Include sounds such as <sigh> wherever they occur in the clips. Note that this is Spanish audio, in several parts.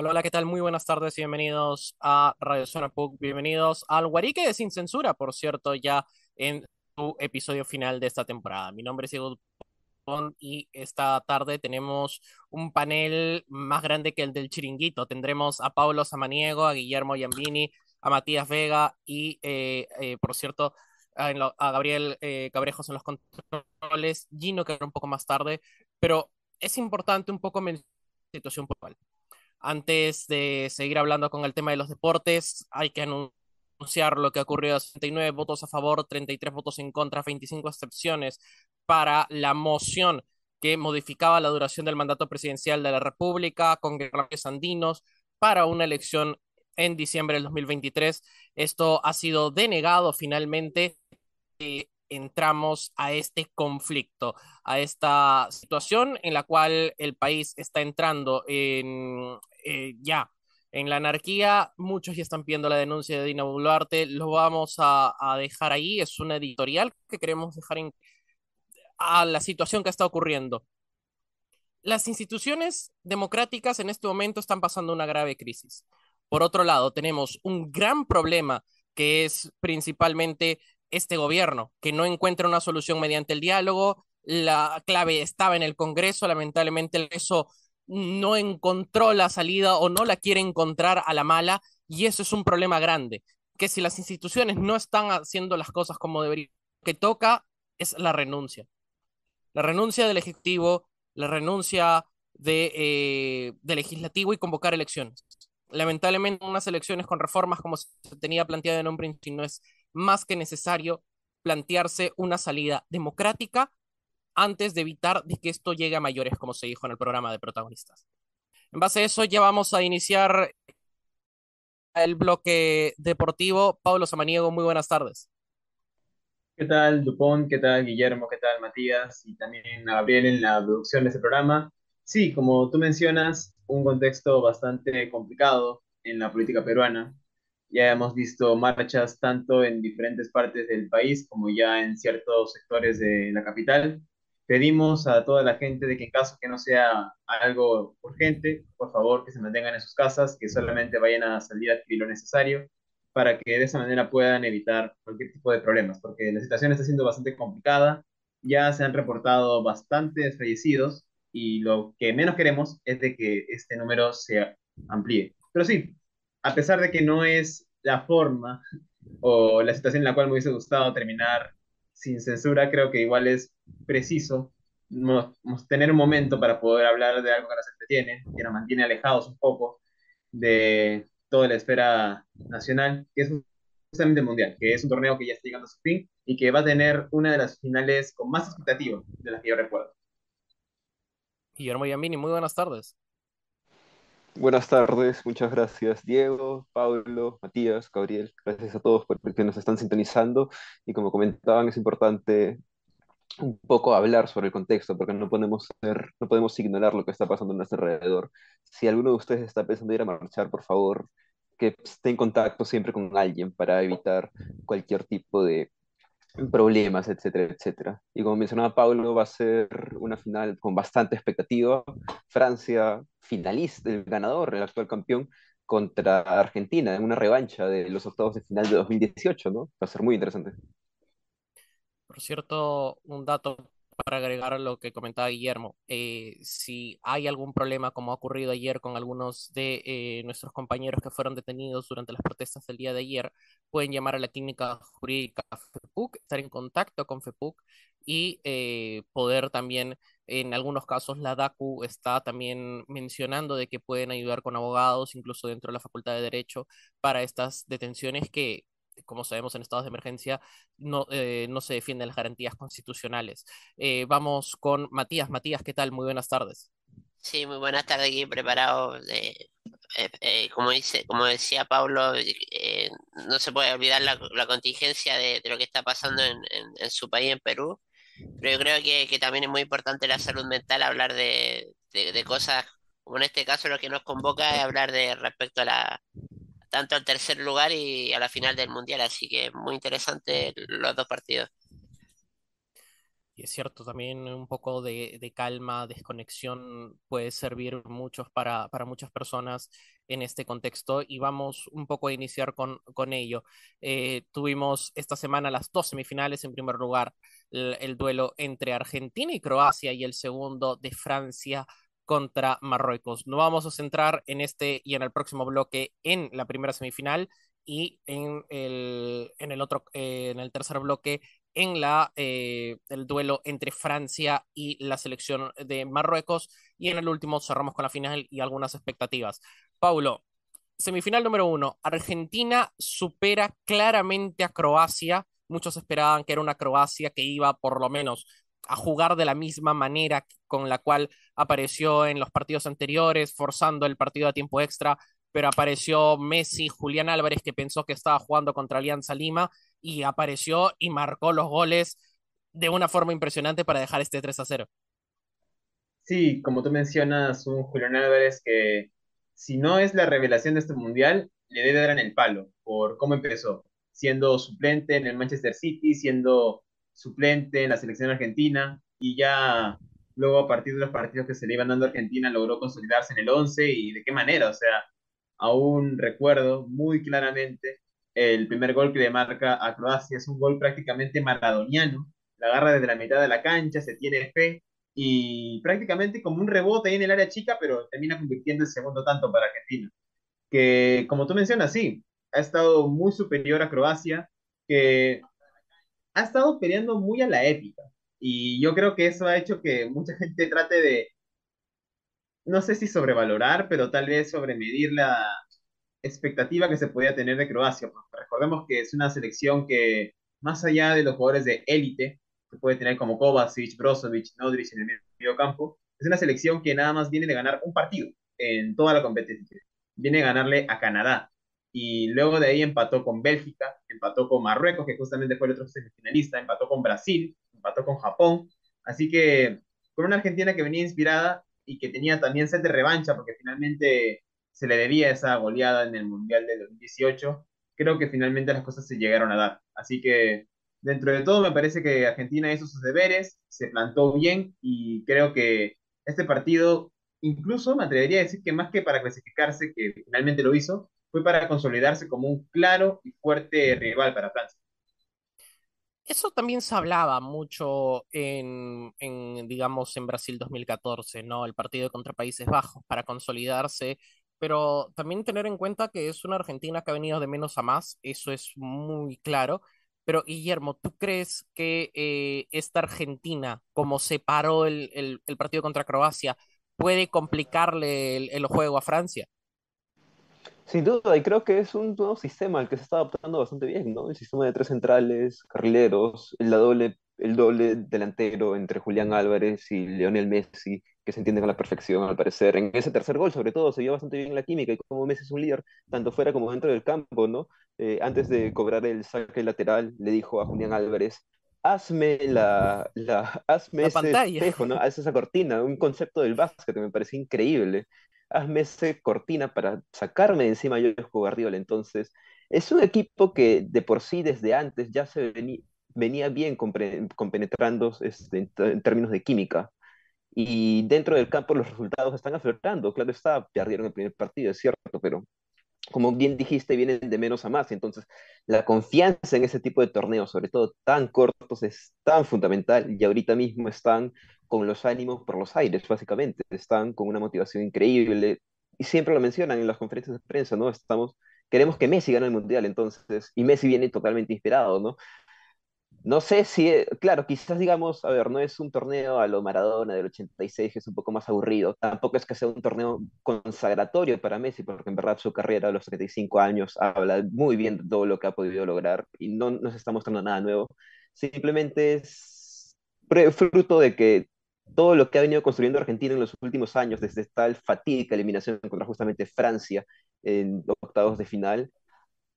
Hola, hola, ¿qué tal? Muy buenas tardes y bienvenidos a Radio Zona PUC. Bienvenidos al Guarique de Sin Censura, por cierto, ya en su episodio final de esta temporada. Mi nombre es Diego y esta tarde tenemos un panel más grande que el del Chiringuito. Tendremos a Pablo Samaniego, a Guillermo Yambini, a Matías Vega y, eh, eh, por cierto, a Gabriel eh, Cabrejos en los controles. Gino, que era un poco más tarde, pero es importante un poco mencionar la situación puntual. Antes de seguir hablando con el tema de los deportes, hay que anunciar lo que ha ocurrido: 69 votos a favor, 33 votos en contra, 25 excepciones para la moción que modificaba la duración del mandato presidencial de la República con guerreros andinos para una elección en diciembre del 2023. Esto ha sido denegado finalmente. eh, entramos a este conflicto, a esta situación en la cual el país está entrando en eh, ya en la anarquía. Muchos ya están pidiendo la denuncia de Dina Boluarte. Lo vamos a, a dejar ahí. Es una editorial que queremos dejar en, a la situación que está ocurriendo. Las instituciones democráticas en este momento están pasando una grave crisis. Por otro lado, tenemos un gran problema que es principalmente este gobierno, que no encuentra una solución mediante el diálogo. La clave estaba en el Congreso, lamentablemente eso no encontró la salida o no la quiere encontrar a la mala, y eso es un problema grande, que si las instituciones no están haciendo las cosas como deberían, que toca es la renuncia. La renuncia del Ejecutivo, la renuncia de, eh, Legislativo y convocar elecciones. Lamentablemente, unas elecciones con reformas como se tenía planteado en un principio, no es más que necesario plantearse una salida democrática antes de evitar que esto llegue a mayores, como se dijo en el programa de protagonistas. En base a eso, ya vamos a iniciar el bloque deportivo. Pablo Samaniego, muy buenas tardes. ¿Qué tal, Dupont? ¿Qué tal, Guillermo? ¿Qué tal, Matías? Y también a Gabriel en la producción de este programa. Sí, como tú mencionas, un contexto bastante complicado en la política peruana. Ya hemos visto marchas tanto en diferentes partes del país como ya en ciertos sectores de la capital. Pedimos a toda la gente de que en caso que no sea algo urgente, por favor que se mantengan en sus casas, que solamente vayan a salir a adquirir lo necesario para que de esa manera puedan evitar cualquier tipo de problemas, porque la situación está siendo bastante complicada. Ya se han reportado bastantes fallecidos y lo que menos queremos es de que este número se amplíe. Pero sí, a pesar de que no es la forma o la situación en la cual me hubiese gustado terminar sin censura, creo que igual es preciso tener un momento para poder hablar de algo que nos entretiene, que nos mantiene alejados un poco de toda la esfera nacional, que es justamente el Mundial, que es un torneo que ya está llegando a su fin y que va a tener una de las finales con más expectativas de las que yo recuerdo. Guillermo Yambini, muy buenas tardes. Buenas tardes, muchas gracias Diego, Pablo, Matías, Gabriel, gracias a todos por que nos están sintonizando y como comentaban es importante un poco hablar sobre el contexto porque no podemos ser, no podemos ignorar lo que está pasando a nuestro alrededor. Si alguno de ustedes está pensando ir a marchar, por favor, que esté en contacto siempre con alguien para evitar cualquier tipo de problemas, etcétera, etcétera. Y como mencionaba Pablo, va a ser una final con bastante expectativa. Francia, finalista, el ganador, el actual campeón, contra Argentina en una revancha de los octavos de final de 2018, ¿no? Va a ser muy interesante. Por cierto, un dato para agregar a lo que comentaba Guillermo. eh, si hay algún problema, como ha ocurrido ayer con algunos de eh, nuestros compañeros que fueron detenidos durante las protestas del día de ayer, pueden llamar a la clínica jurídica FEPUC, estar en contacto con FEPUC y eh, poder también, en algunos casos, la DACU está también mencionando de que pueden ayudar con abogados, incluso dentro de la Facultad de Derecho, para estas detenciones que como sabemos, en estados de emergencia no, eh, no se defienden las garantías constitucionales. Eh, vamos con Matías. Matías, ¿qué tal? Muy buenas tardes. Sí, muy buenas tardes aquí preparado. de- eh, eh, como dice, como decía Pablo, eh, no se puede olvidar la, la contingencia de, lo que está pasando en, su país, en Perú. Pero yo creo que, también es muy importante la salud mental, hablar de cosas, como en este caso lo que nos convoca es hablar de respecto a la, tanto al tercer lugar y a la final del mundial. Así que muy interesante los dos partidos. Y es cierto, también un poco de, calma, desconexión puede servir muchos para, muchas personas en este contexto y vamos un poco a iniciar con, ello. Eh, tuvimos esta semana las dos semifinales, en primer lugar el, el duelo entre Argentina y Croacia y el segundo de Francia contra Marruecos. Nos vamos a centrar en este y en el próximo bloque en la primera semifinal y en el, en el otro, eh, en el tercer bloque en la, eh, el duelo entre Francia y la selección de Marruecos. Y en el último cerramos con la final y algunas expectativas. Paulo, semifinal número uno. Argentina supera claramente a Croacia. Muchos esperaban que era una Croacia que iba por lo menos a jugar de la misma manera con la cual apareció en los partidos anteriores, forzando el partido a tiempo extra, pero apareció Messi, Julián Álvarez, que pensó que estaba jugando contra Alianza Lima, y apareció y marcó los goles de una forma impresionante para dejar este 3 a 0. Sí, como tú mencionas, un Julián Álvarez que si no es la revelación de este mundial, le debe dar en el palo por cómo empezó, siendo suplente en el Manchester City, siendo suplente en la selección argentina y ya luego a partir de los partidos que se le iban dando a Argentina logró consolidarse en el 11 y de qué manera, o sea, aún recuerdo muy claramente el primer gol que le marca a Croacia, es un gol prácticamente maradoniano, la agarra desde la mitad de la cancha, se tiene fe y prácticamente como un rebote en el área chica, pero termina convirtiendo el segundo tanto para Argentina, que como tú mencionas, sí, ha estado muy superior a Croacia, que ha estado peleando muy a la épica. Y yo creo que eso ha hecho que mucha gente trate de, no sé si sobrevalorar, pero tal vez sobremedir la expectativa que se podía tener de Croacia. recordemos que es una selección que, más allá de los jugadores de élite, que puede tener como Kovacic, Brozovic, Nodric en el medio campo, es una selección que nada más viene de ganar un partido en toda la competencia. Viene a ganarle a Canadá, y luego de ahí empató con Bélgica, empató con Marruecos, que justamente fue el otro semifinalista, empató con Brasil, empató con Japón, así que con una Argentina que venía inspirada y que tenía también sed de revancha, porque finalmente se le debía esa goleada en el Mundial de 2018, creo que finalmente las cosas se llegaron a dar. Así que dentro de todo me parece que Argentina hizo sus deberes, se plantó bien y creo que este partido, incluso me atrevería a decir que más que para clasificarse, que finalmente lo hizo, fue para consolidarse como un claro y fuerte rival para Francia. Eso también se hablaba mucho en, en, digamos, en Brasil 2014, ¿no? El partido contra Países Bajos para consolidarse, pero también tener en cuenta que es una Argentina que ha venido de menos a más, eso es muy claro. Pero Guillermo, ¿tú crees que eh, esta Argentina, como separó el, el, el, partido contra Croacia, puede complicarle el, juego a Francia? Sin duda, y creo que es un nuevo sistema al que se está adaptando bastante bien, ¿no? El sistema de tres centrales, carrileros, el doble, el doble delantero entre Julián Álvarez y Lionel Messi, que se entiende con la perfección al parecer. En ese tercer gol, sobre todo, se vio bastante bien la química y como Messi es un líder, tanto fuera como dentro del campo, ¿no? Eh, antes de cobrar el saque lateral, le dijo a Julián Álvarez, hazme la, la hazme La ese pantalla. espejo, ¿no? Haz esa cortina, un concepto del básquet que me pareció increíble hazme esa cortina para sacarme de encima yo Guardiola. Entonces, es un equipo que de por sí desde antes ya se venía, venía bien compenetrando este, en, en, términos de química. Y dentro del campo los resultados están aflorando. Claro está, perdieron el primer partido, es cierto, pero como bien dijiste, vienen de menos a más. Entonces, la confianza en ese tipo de torneos, sobre todo tan cortos, es tan fundamental y ahorita mismo están con los ánimos por los aires, básicamente. Están con una motivación increíble y siempre lo mencionan en las conferencias de prensa, ¿no? Estamos, queremos que Messi gane el Mundial, entonces, y Messi viene totalmente inspirado, ¿no? No sé si, eh, claro, quizás digamos, a ver, no es un torneo a lo Maradona del 86, que es un poco más aburrido. Tampoco es que sea un torneo consagratorio para Messi, porque en verdad su carrera a los 35 años habla muy bien de todo lo que ha podido lograr y no nos está mostrando nada nuevo. Simplemente es fruto de que todo lo que ha venido construyendo Argentina en los últimos años, desde tal fatídica eliminación contra justamente Francia en octavos de final,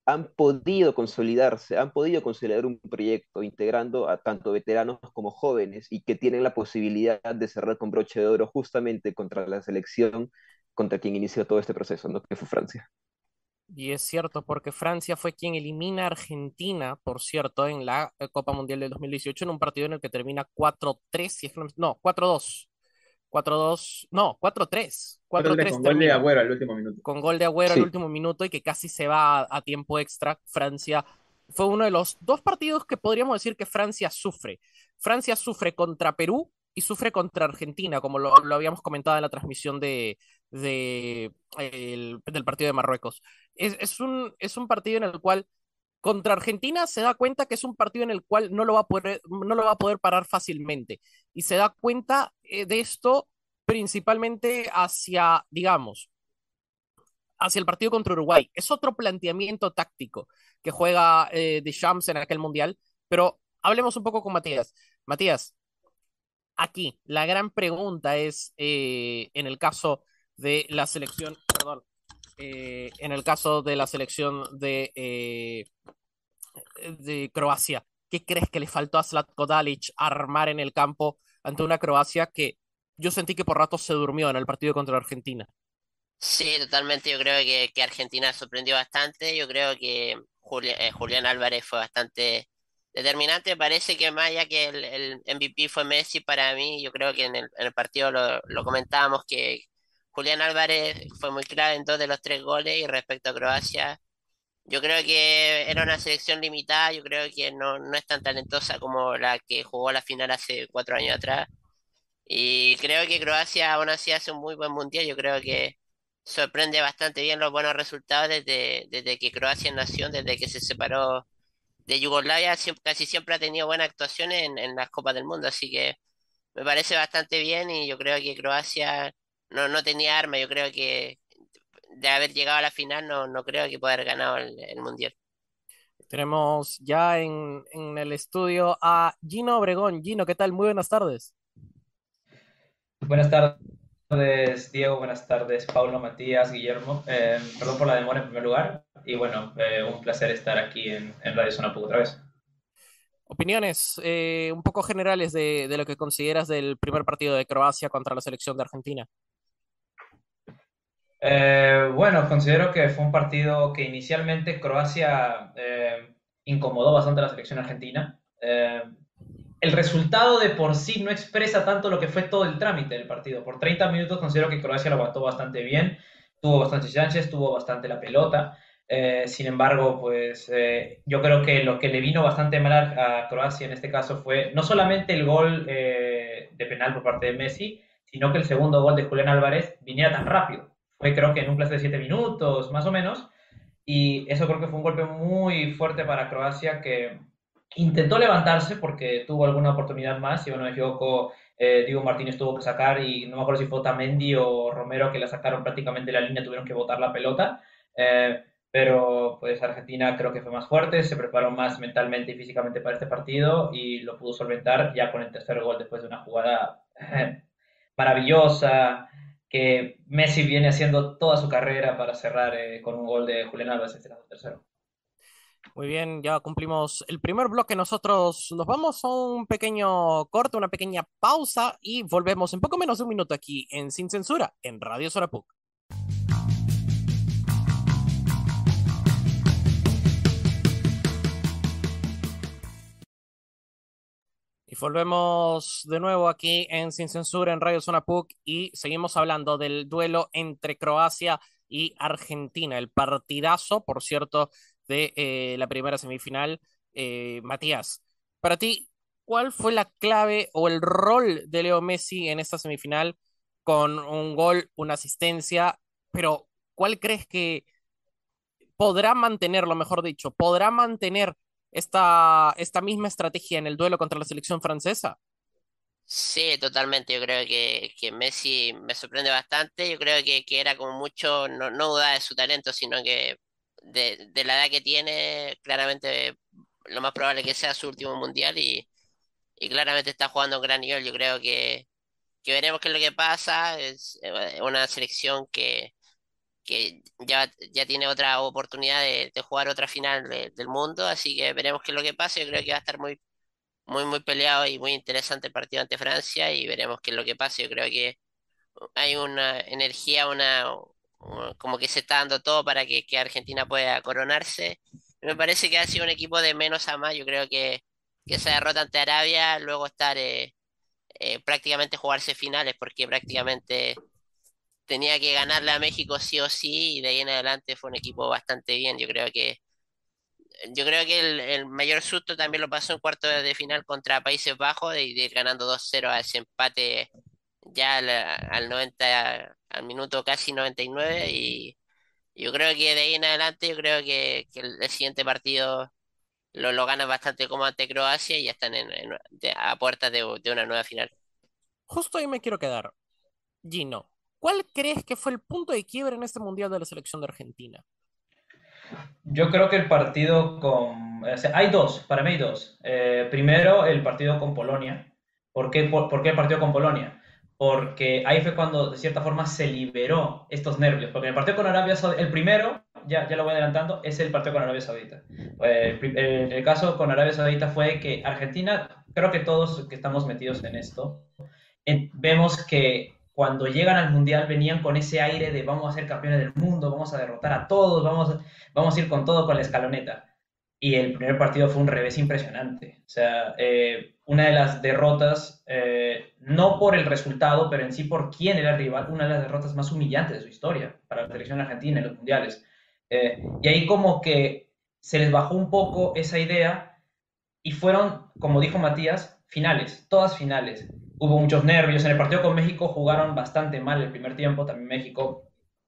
han podido consolidarse, han podido consolidar un proyecto integrando a tanto veteranos como jóvenes y que tienen la posibilidad de cerrar con broche de oro justamente contra la selección contra quien inició todo este proceso, ¿no? que fue Francia. Y es cierto, porque Francia fue quien elimina a Argentina, por cierto, en la eh, Copa Mundial del 2018, en un partido en el que termina 4-3, si es que no, no, 4-2. 4-2, no, 4-3. 4-3 con gol de Agüero al último minuto. Con gol de Agüero Sí. al último minuto y que casi se va a, a tiempo extra. Francia fue uno de los dos partidos que podríamos decir que Francia sufre. Francia sufre contra Perú y sufre contra Argentina, como lo, lo habíamos comentado en la transmisión de, de, el- del partido de Marruecos. Es, es un, es un partido en el cual contra Argentina se da cuenta que es un partido en el cual no lo va a poder, no lo va a poder parar fácilmente. Y se da cuenta eh, de esto principalmente hacia, digamos, hacia el partido contra Uruguay. Es otro planteamiento táctico que juega eh, Deschamps en aquel mundial, pero hablemos un poco con Matías. Matías, aquí la gran pregunta es, eh, en el caso de la selección, eh, en el caso de la selección de, eh, de Croacia, ¿qué crees que le faltó a Zlatko Dalic armar en el campo ante una Croacia que yo sentí que por rato se durmió en el partido contra Argentina? Sí, totalmente. Yo creo que, Argentina sorprendió bastante. Yo creo que Julia- eh, Julián Álvarez fue bastante determinante. Parece que más allá que el, MVP fue Messi para mí, yo creo que en el, partido lo comentábamos que Julián Álvarez fue muy clave en dos de los tres goles y respecto a Croacia, yo creo que era una selección limitada. Yo creo que no, no es tan talentosa como la que jugó la final hace cuatro años atrás. Y creo que Croacia aún así hace un muy buen mundial. Yo creo que sorprende bastante bien los buenos resultados desde, desde que Croacia nació, desde que se separó de Yugoslavia, casi siempre ha tenido buenas actuaciones en, en las Copas del Mundo, así que me parece bastante bien y yo creo que Croacia no, no tenía arma, yo creo que de haber llegado a la final no, no creo que pueda haber ganado el, el Mundial. Tenemos ya en, en el estudio a Gino Obregón. Gino, ¿qué tal? Muy buenas tardes. Buenas tardes, Diego. Buenas tardes, Paulo, Matías, Guillermo. Eh, perdón por la demora en primer lugar. Y bueno, eh, un placer estar aquí en, en Radio Zona Puc otra vez. Opiniones eh, un poco generales de, de lo que consideras del primer partido de Croacia contra la selección de Argentina. Eh, bueno, considero que fue un partido que inicialmente Croacia eh, incomodó bastante a la selección argentina. Eh, el resultado de por sí no expresa tanto lo que fue todo el trámite del partido. Por 30 minutos considero que Croacia lo aguantó bastante bien, tuvo bastantes chances, tuvo bastante la pelota. Sin embargo, pues yo creo que lo que le vino bastante mal a, Croacia en este caso fue no solamente el gol de penal por parte de Messi, sino que el segundo gol de Julián Álvarez viniera tan rápido. Fue creo que en un plazo de 7 minutos, más o menos. Y eso creo que fue un golpe muy fuerte para Croacia que intentó levantarse porque tuvo alguna oportunidad más. Si no me equivoco, eh, Diego Martínez tuvo que sacar y no me acuerdo si fue Otamendi o Romero que la sacaron prácticamente de la línea, tuvieron que botar la pelota. Eh, pero pues Argentina creo que fue más fuerte, se preparó más mentalmente y físicamente para este partido y lo pudo solventar ya con el tercer gol después de una jugada eh, maravillosa que Messi viene haciendo toda su carrera para cerrar eh, con un gol de Julián Álvarez, este tercero. Muy bien, ya cumplimos el primer bloque. Nosotros nos vamos a un pequeño corte, una pequeña pausa y volvemos en poco menos de un minuto aquí en Sin Censura, en Radio Sorapuc. Y volvemos de nuevo aquí en Sin Censura en Radio Zona PUC y seguimos hablando del duelo entre Croacia y Argentina, el partidazo, por cierto, de eh, la primera semifinal. Eh, Matías, para ti, ¿cuál fue la clave o el rol de Leo Messi en esta semifinal con un gol, una asistencia? Pero, ¿cuál crees que podrá mantenerlo, mejor dicho, podrá mantener esta, esta misma estrategia en el duelo contra la selección francesa? Sí, totalmente. Yo creo que, que Messi me sorprende bastante. Yo creo que, que era como mucho, no, no duda de su talento, sino que de, de la edad que tiene, claramente lo más probable que sea su último mundial y, y claramente está jugando a un gran nivel. Yo creo que, que veremos qué es lo que pasa. Es eh, una selección que, que ya, ya tiene otra oportunidad de, de jugar otra final de- del mundo, así que veremos qué es lo que pasa. Yo creo que va a estar muy muy, muy peleado y muy interesante el partido ante Francia y veremos qué es lo que pasa. Yo creo que hay una energía, una, como que se está dando todo para que, que Argentina pueda coronarse. Me parece que ha sido un equipo de menos a más. Yo creo que, que esa derrota ante Arabia, luego estar eh, eh, prácticamente jugarse finales, porque prácticamente tenía que ganarle a México sí o sí, y de ahí en adelante fue un equipo bastante bien. Yo creo que yo creo que el, mayor susto también lo pasó en cuarto de final contra Países Bajos, de, de ir ganando 2-0 a ese empate ya al, al 90, al minuto casi 99 y yo creo que de ahí en adelante yo creo que, el, siguiente partido lo, lo bastante como ante Croacia y ya están en, a puertas de, de una nueva final. Justo ahí me quiero quedar. Gino, ¿cuál crees que fue el punto de quiebre en este Mundial de la selección de Argentina? Yo creo que el partido con... hay dos, para mí hay dos. Eh, primero, el partido con Polonia. ¿Por qué, el partido con Polonia? Porque ahí fue cuando, de cierta forma, se liberó estos nervios. Porque el partido con Arabia Saudita, el primero, ya, ya lo voy adelantando, es el partido con Arabia Saudita. Eh, el, el- caso con Arabia Saudita fue que Argentina, creo que todos que estamos metidos en esto, vemos que cuando llegan al Mundial venían con ese aire de vamos a ser campeones del mundo, vamos a derrotar a todos, vamos vamos a ir con todo con la escaloneta. Y el primer partido fue un revés impresionante. O sea, eh, una de las derrotas, eh, no por el resultado, pero en sí por quién era el rival, una de las derrotas más humillantes de su historia para la selección argentina en los mundiales. Eh, y ahí como que se les bajó un poco esa idea y fueron, como dijo Matías, finales, todas finales. Hubo muchos nervios. En el partido con México jugaron bastante mal el primer tiempo, también México,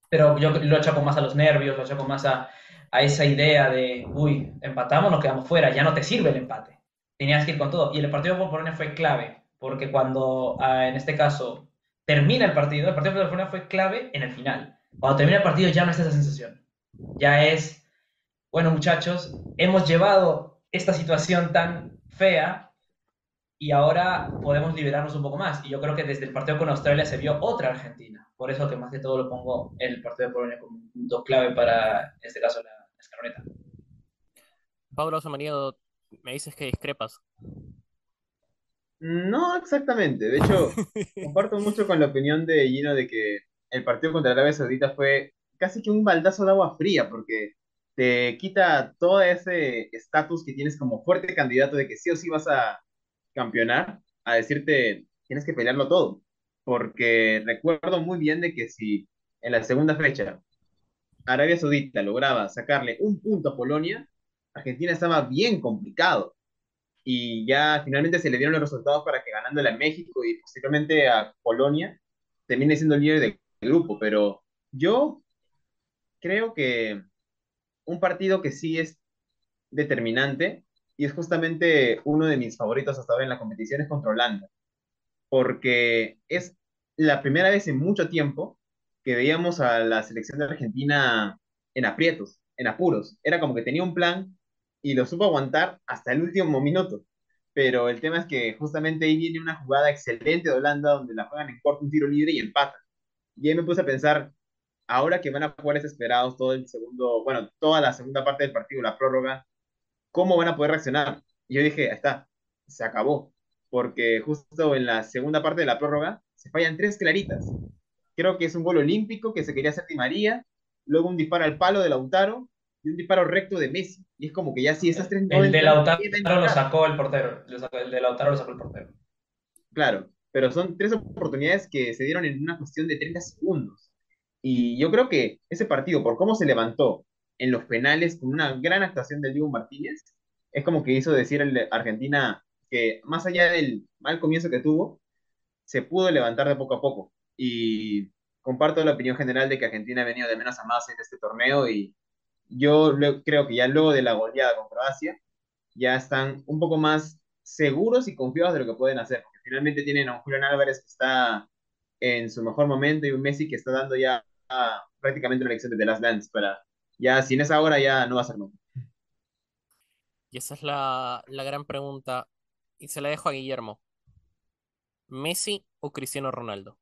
pero yo lo achaco más a los nervios, lo achaco más a, a esa idea de, uy, empatamos, nos quedamos fuera, ya no te sirve el empate. Tenías que ir con todo. Y el partido con Polonia fue clave, porque cuando, ah, en este caso, termina el partido, el partido con Polonia fue clave en el final. Cuando termina el partido ya no está esa sensación. Ya es, bueno, muchachos, hemos llevado esta situación tan fea y ahora podemos liberarnos un poco más. Y yo creo que desde el partido con Australia se vio otra Argentina. Por eso que más que todo lo pongo el partido de Polonia como un punto clave para, en este caso, la, la escaloneta. Pablo Samaniego, me dices que discrepas. No exactamente. De hecho, <laughs> comparto mucho con la opinión de Gino de que el partido contra Arabia Saudita fue casi que un baldazo de agua fría, porque te quita todo ese estatus que tienes como fuerte candidato de que sí o sí vas a campeonar, a decirte, tienes que pelearlo todo. Porque recuerdo muy bien de que si en la segunda fecha Arabia Saudita lograba sacarle un punto a Polonia, Argentina estaba bien complicado y ya finalmente se le dieron los resultados para que ganándole a México y posiblemente a Polonia termine siendo el líder del grupo, pero yo creo que un partido que sí es determinante y es justamente uno de mis favoritos hasta ahora en la competición es contra Holanda, porque es la primera vez en mucho tiempo que veíamos a la selección de Argentina en aprietos, en apuros. Era como que tenía un plan y lo supo aguantar hasta el último minuto. Pero el tema es que justamente ahí viene una jugada excelente de Holanda donde la juegan en corto un tiro libre y empatan. Y ahí me puse a pensar, ahora que van a jugar desesperados todo el segundo, bueno, toda la segunda parte del partido, la prórroga, ¿cómo van a poder reaccionar? Y yo dije, ahí está, se acabó. Porque justo en la segunda parte de la prórroga se fallan tres claritas. Creo que es un gol olímpico que se quería hacer Di María, luego un disparo al palo de Lautaro y un disparo recto de Messi. Y es como que ya si esas tres El de Lautaro ¿quién va a lo sacó el portero. El de Lautaro lo sacó el portero. Claro, pero son tres oportunidades que se dieron en una cuestión de 30 segundos. Y yo creo que ese partido, por cómo se levantó en los penales con una gran actuación del Diego Martínez, es como que hizo decir de Argentina que más allá del mal comienzo que tuvo, se pudo levantar de poco a poco. Y comparto la opinión general de que Argentina ha venido de menos a más en este torneo y yo creo que ya luego de la goleada con Croacia, ya están un poco más seguros y confiados de lo que pueden hacer, porque finalmente tienen a un Julián Álvarez que está en su mejor momento y un Messi que está dando ya ah, prácticamente una elección de The Last Dance para, ya sin esa hora ya no va a ser nunca. Y esa es la, la gran pregunta. Y se la dejo a Guillermo. ¿Messi o Cristiano Ronaldo?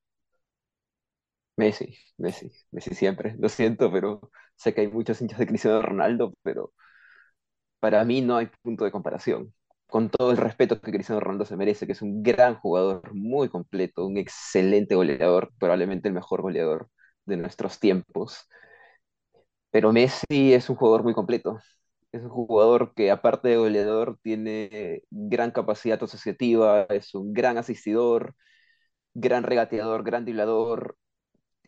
Messi, Messi, Messi siempre. Lo siento, pero sé que hay muchos hinchas de Cristiano Ronaldo, pero para mí no hay punto de comparación. Con todo el respeto que Cristiano Ronaldo se merece, que es un gran jugador, muy completo, un excelente goleador, probablemente el mejor goleador de nuestros tiempos. Pero Messi es un jugador muy completo. Es un jugador que aparte de goleador tiene gran capacidad asociativa, es un gran asistidor, gran regateador, gran driblador,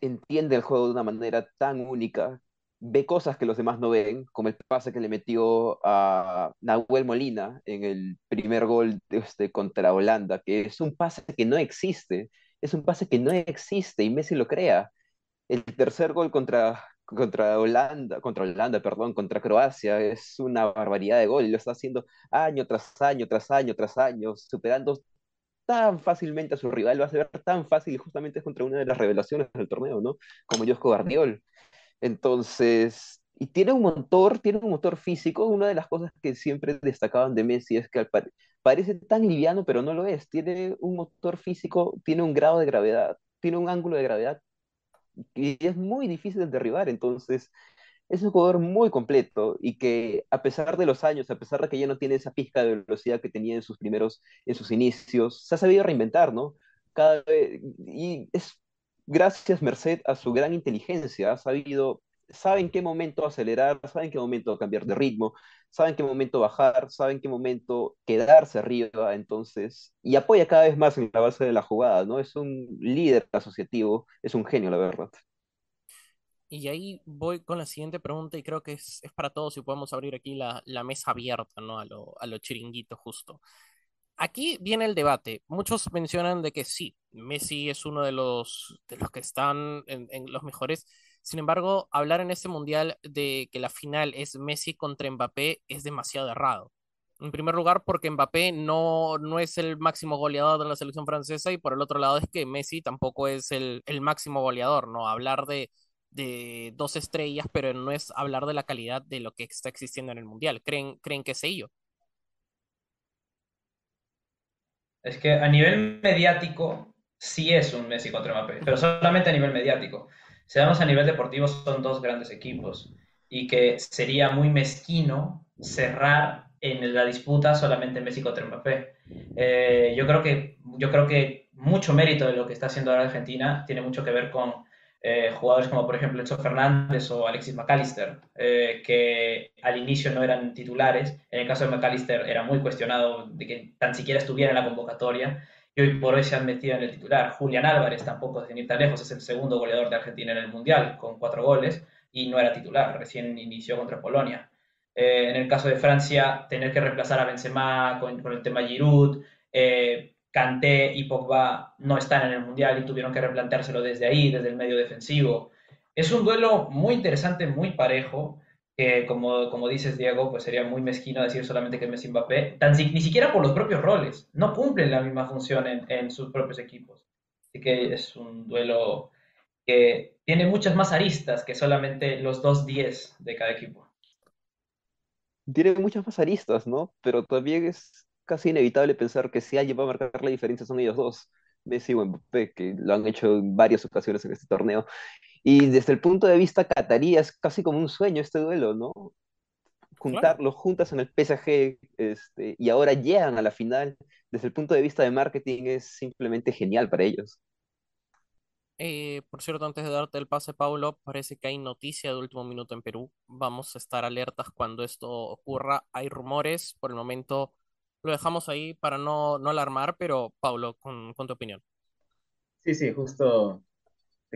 entiende el juego de una manera tan única, ve cosas que los demás no ven, como el pase que le metió a Nahuel Molina en el primer gol este, contra Holanda, que es un pase que no existe, es un pase que no existe y Messi lo crea. El tercer gol contra, contra Holanda, contra Holanda, perdón, contra Croacia, es una barbaridad de gol, lo está haciendo año tras año, tras año, tras año, superando tan fácilmente a su rival, va a ser tan fácil y justamente es contra una de las revelaciones del torneo, ¿no? Como Josco Guardiol. Entonces, y tiene un motor, tiene un motor físico. Una de las cosas que siempre destacaban de Messi es que parece tan liviano, pero no lo es. Tiene un motor físico, tiene un grado de gravedad, tiene un ángulo de gravedad y es muy difícil de derribar. Entonces, es un jugador muy completo y que a pesar de los años, a pesar de que ya no tiene esa pizca de velocidad que tenía en sus primeros, en sus inicios, se ha sabido reinventar, ¿no? Cada y es gracias, Merced, a su gran inteligencia, ha sabido, sabe en qué momento acelerar, sabe en qué momento cambiar de ritmo, sabe en qué momento bajar, sabe en qué momento quedarse arriba, entonces, y apoya cada vez más en la base de la jugada, ¿no? Es un líder asociativo, es un genio, la verdad. Y ahí voy con la siguiente pregunta y creo que es, para todos y podemos abrir aquí la, mesa abierta, ¿no? A lo, a lo chiringuito justo. Aquí viene el debate. Muchos mencionan de que sí, Messi es uno de los, de los que están en, en los mejores. Sin embargo, hablar en este mundial de que la final es Messi contra Mbappé es demasiado errado. En primer lugar, porque Mbappé no, no es el máximo goleador de la selección francesa y por el otro lado es que Messi tampoco es el, el máximo goleador, ¿no? Hablar de, de dos estrellas, pero no es hablar de la calidad de lo que está existiendo en el Mundial. ¿Creen, creen que es ello? Es que a nivel mediático sí es un Messi contra Mbappé, pero solamente a nivel mediático. Si vamos a nivel deportivo son dos grandes equipos y que sería muy mezquino cerrar en la disputa solamente Messi contra Mbappé. Eh, yo, creo que, yo creo que mucho mérito de lo que está haciendo ahora Argentina tiene mucho que ver con eh, jugadores como por ejemplo Enzo Fernández o Alexis McAllister, eh, que al inicio no eran titulares. En el caso de McAllister era muy cuestionado de que tan siquiera estuviera en la convocatoria y hoy por hoy se han metido en el titular. Julián Álvarez, tampoco sin ir tan lejos, es el segundo goleador de Argentina en el Mundial con cuatro goles y no era titular, recién inició contra Polonia. Eh, en el caso de Francia, tener que reemplazar a Benzema con, el tema Giroud, Kanté y Pogba no están en el Mundial y tuvieron que replanteárselo desde ahí, desde el medio defensivo. Es un duelo muy interesante, muy parejo, que como, como dices, Diego, pues sería muy mezquino decir solamente que Messi Mbappé, ni siquiera por los propios roles, no cumplen la misma función en, en sus propios equipos. Así que es un duelo que tiene muchas más aristas que solamente los dos 10 de cada equipo. Tiene muchas más aristas, ¿no? Pero también es casi inevitable pensar que si alguien va a marcar la diferencia son ellos dos, Messi o Mbappé, que lo han hecho en varias ocasiones en este torneo. Y desde el punto de vista catarí es casi como un sueño este duelo, ¿no? Juntarlos juntas en el PSG este, y ahora llegan a la final. Desde el punto de vista de marketing es simplemente genial para ellos. Eh, por cierto, antes de darte el pase, Paulo, parece que hay noticia de último minuto en Perú. Vamos a estar alertas cuando esto ocurra. Hay rumores, por el momento lo dejamos ahí para no, no alarmar, pero Pablo, con, con, tu opinión. Sí, sí, justo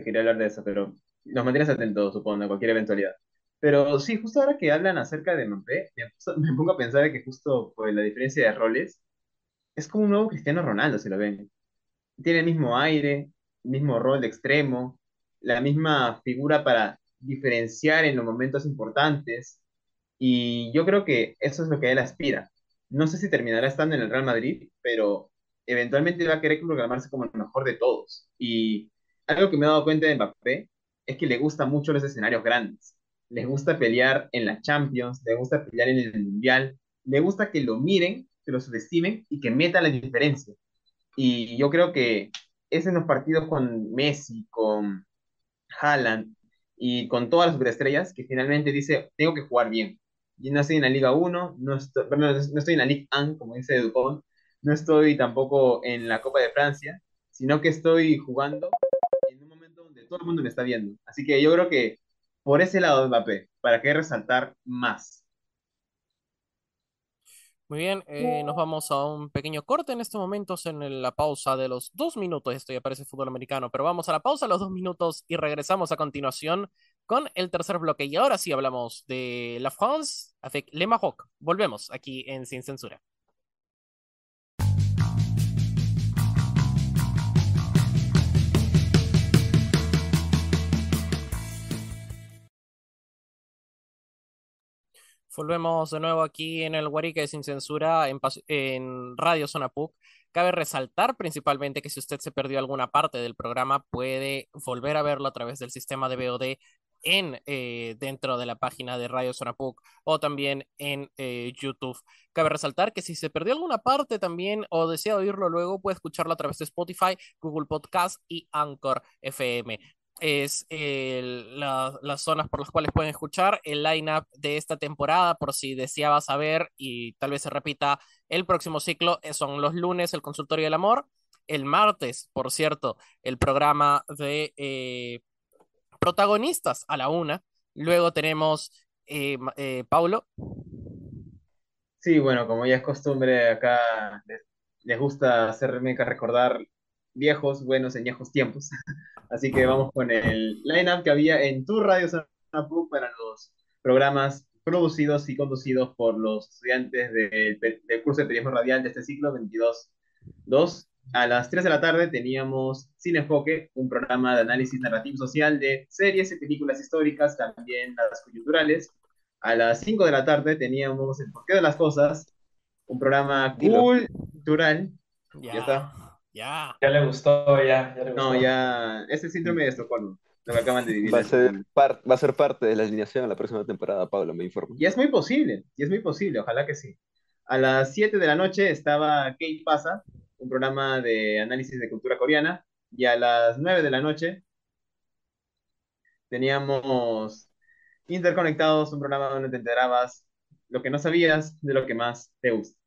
te quería hablar de eso, pero nos mantienes atentos, supongo, a cualquier eventualidad. Pero sí, justo ahora que hablan acerca de Mbappé, me pongo a pensar que justo por la diferencia de roles, es como un nuevo Cristiano Ronaldo, si lo ven. Tiene el mismo aire, mismo rol de extremo, la misma figura para diferenciar en los momentos importantes, y yo creo que eso es lo que él aspira no sé si terminará estando en el Real Madrid, pero eventualmente va a querer proclamarse como el mejor de todos. Y algo que me he dado cuenta de Mbappé es que le gusta mucho los escenarios grandes. Le gusta pelear en la Champions, le gusta pelear en el Mundial, le gusta que lo miren, que lo subestimen y que metan la diferencia. Y yo creo que es en los partidos con Messi, con Haaland y con todas las superestrellas que finalmente dice, tengo que jugar bien yo no estoy en la Liga 1, no estoy, no estoy en la Ligue 1, como dice Dupont, no estoy tampoco en la Copa de Francia, sino que estoy jugando todo el mundo me está viendo. Así que yo creo que por ese lado de Mbappé, para que resaltar más. Muy bien, eh, nos vamos a un pequeño corte en estos momentos en la pausa de los dos minutos. Esto ya parece fútbol americano, pero vamos a la pausa a los dos minutos y regresamos a continuación con el tercer bloque. Y ahora sí hablamos de la France avec le Maroc. Volvemos aquí en Sin Censura. Volvemos de nuevo aquí en el Guarique sin censura en, en Radio Zona PUC. Cabe resaltar principalmente que si usted se perdió alguna parte del programa, puede volver a verlo a través del sistema de VOD en, eh, dentro de la página de Radio Zona PUC o también en eh, YouTube. Cabe resaltar que si se perdió alguna parte también o desea oírlo luego, puede escucharlo a través de Spotify, Google Podcast y Anchor FM es las zonas por las cuales pueden escuchar el line-up de esta temporada, por si deseaba saber y tal vez se repita el próximo ciclo. Eh, son los lunes el consultorio del amor, el martes, por cierto, el programa de eh, protagonistas a la una. Luego tenemos eh, Paulo. Sí, bueno, como ya es costumbre acá, les, gusta hacerme recordar viejos, buenos, añejos tiempos. <laughs> Así que vamos con el line-up que había en tu radio para los programas producidos y conducidos por los estudiantes del, curso de periodismo radial de este ciclo 22-2. A las 3 de la tarde teníamos Sin Enfoque, un programa de análisis narrativo social de series y películas históricas, también las coyunturales. A las 5 de la tarde teníamos El Porqué de las Cosas, un programa cultural. Ya está. Ya. Ya le gustó, ya. ya le gustó. No, ya. Ese síndrome de Estocolmo. Lo que acaban de dividir. Va a, ser va a ser parte de la alineación en la próxima temporada, Pablo, me informo. Y es muy posible, y es muy posible, ojalá que sí. A las 7 de la noche estaba Kate Pasa, un programa de análisis de cultura coreana, y a las 9 de la noche teníamos Interconectados, un programa donde te enterabas lo que no sabías de lo que más te gusta.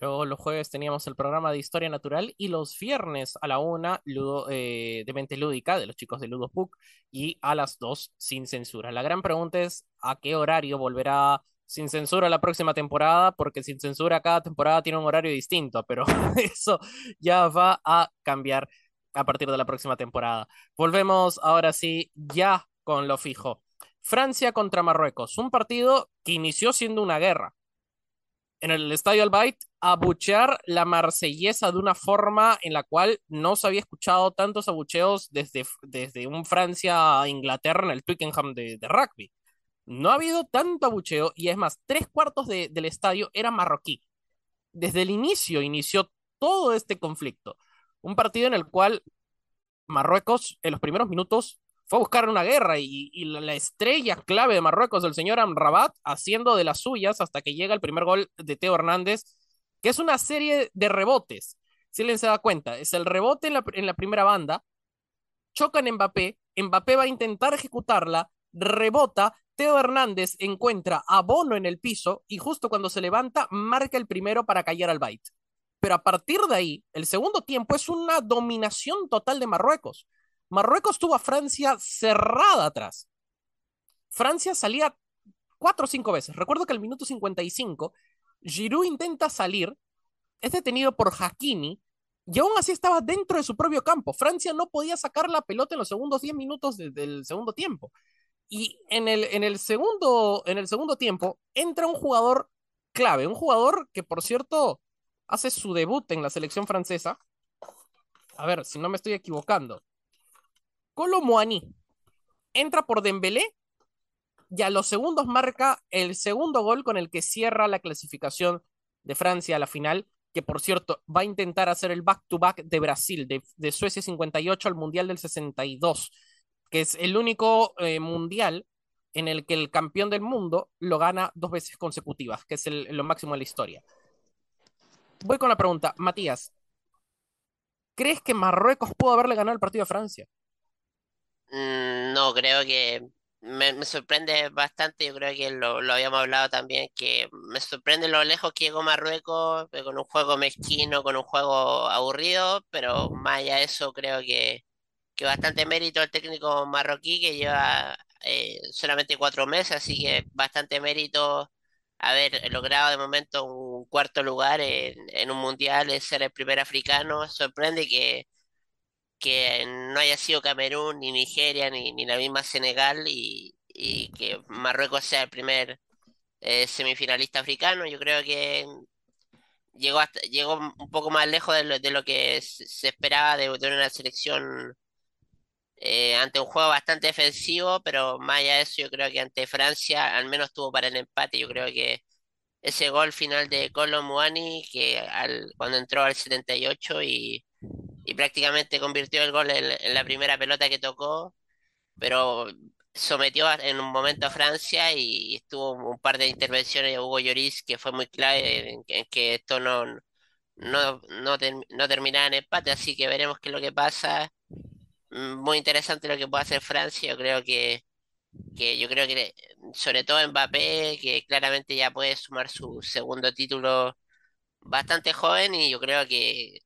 Luego los jueves teníamos el programa de Historia Natural y los viernes a la una Ludo, eh, de Mente Lúdica de los chicos de Ludo Book y a las dos Sin Censura. La gran pregunta es a qué horario volverá Sin Censura la próxima temporada, porque Sin Censura cada temporada tiene un horario distinto, pero <laughs> eso ya va a cambiar a partir de la próxima temporada. Volvemos ahora sí ya con lo fijo. Francia contra Marruecos, un partido que inició siendo una guerra en el Estadio Albayt abuchear la marsellesa de una forma en la cual no se había escuchado tantos abucheos desde, desde un Francia-Inglaterra en el Twickenham de, rugby. No ha habido tanto abucheo y es más, tres cuartos del estadio era marroquí. Desde el inicio inició todo este conflicto. Un partido en el cual Marruecos en los primeros minutos fue a buscar una guerra y, la, estrella clave de Marruecos, el señor Amrabat, haciendo de las suyas hasta que llega el primer gol de Teo Hernández, que es una serie de rebotes. Si alguien se da cuenta, es el rebote en la, primera banda, chocan Mbappé, Mbappé va a intentar ejecutarla, rebota, Teo Hernández encuentra a Bono en el piso y justo cuando se levanta marca el primero para callar al Bait. Pero a partir de ahí, el segundo tiempo es una dominación total de Marruecos. Marruecos tuvo a Francia cerrada atrás. Francia salía cuatro o cinco veces. Recuerdo que al minuto 55, Giroud intenta salir, es detenido por Hakimi, y aún así estaba dentro de su propio campo. Francia no podía sacar la pelota en los segundos 10 minutos del segundo tiempo. Y en el, en, el segundo, en el segundo tiempo entra un jugador clave, un jugador que por cierto hace su debut en la selección francesa. A ver, si no me estoy equivocando. Colo entra por Dembélé y a los segundos marca el segundo gol con el que cierra la clasificación de Francia a la final, que por cierto va a intentar hacer el back-to-back de Brasil, de, Suecia 58 al Mundial del 62, que es el único eh, mundial en el que el campeón del mundo lo gana dos veces consecutivas, que es lo máximo de la historia. Voy con la pregunta, Matías, ¿crees que Marruecos pudo haberle ganado el partido a Francia? Mm, no, creo que me, sorprende bastante, yo creo que lo, habíamos hablado también, que me sorprende lo lejos que llegó Marruecos eh, con un juego mezquino, con un juego aburrido, pero más allá de eso creo que que bastante mérito al técnico marroquí que lleva eh, solamente cuatro meses, así que bastante mérito haber logrado de momento un cuarto lugar en, un mundial, ser el primer africano. Sorprende que, que no haya sido Camerún, ni Nigeria, ni, ni la misma Senegal, y, y que Marruecos sea el primer eh, semifinalista africano. Yo creo que llegó llegó un poco más lejos de lo, de lo que se esperaba de, de una selección eh, ante un juego bastante defensivo, pero más allá de eso, yo creo que ante Francia al menos tuvo para el empate. Yo creo que ese gol final de Kolo Muani, que al, cuando entró al 78 y, y prácticamente convirtió el gol en, la primera pelota que tocó, pero sometió en un momento a Francia y estuvo un par de intervenciones de Hugo Lloris que fue muy clave en, que esto no, no, no, terminara en empate, así que veremos qué es lo que pasa Mm, muy interesante lo que puede hacer Francia. Yo creo que, que yo creo que sobre todo Mbappé, que claramente ya puede sumar su segundo título bastante joven y yo creo que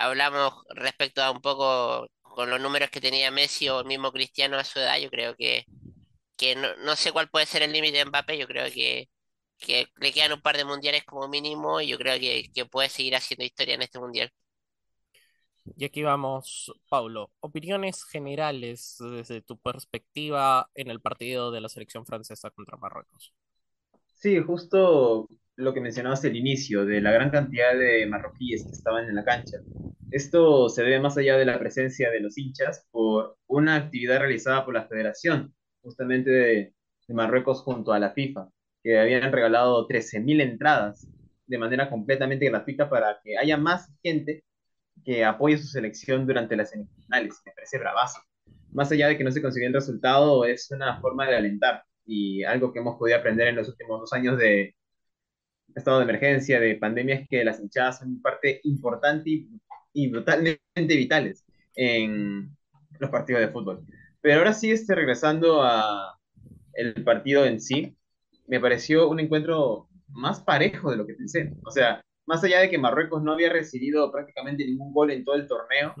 hablamos respecto a un poco con los números que tenía Messi o el mismo Cristiano a su edad, yo creo que, que no, no sé cuál puede ser el límite de Mbappé, yo creo que, que le quedan un par de mundiales como mínimo y yo creo que, que puede seguir haciendo historia en este mundial. Y aquí vamos, Paulo. Opiniones generales desde tu perspectiva en el partido de la selección francesa contra Marruecos. Sí, justo lo que mencionabas al inicio, de la gran cantidad de marroquíes que estaban en la cancha. Esto se debe más allá de la presencia de los hinchas por una actividad realizada por la Federación, justamente de, de Marruecos junto a la FIFA, que habían regalado 13.000 entradas de manera completamente gratuita para que haya más gente que apoye su selección durante las semifinales. Me parece bravazo. Más allá de que no se consiguió el resultado, es una forma de alentar y algo que hemos podido aprender en los últimos dos años de estado de emergencia, de pandemia, es que las hinchadas son parte importante y, y brutalmente vitales en los partidos de fútbol. Pero ahora sí, este, regresando a el partido en sí, me pareció un encuentro más parejo de lo que pensé. O sea, más allá de que Marruecos no había recibido prácticamente ningún gol en todo el torneo,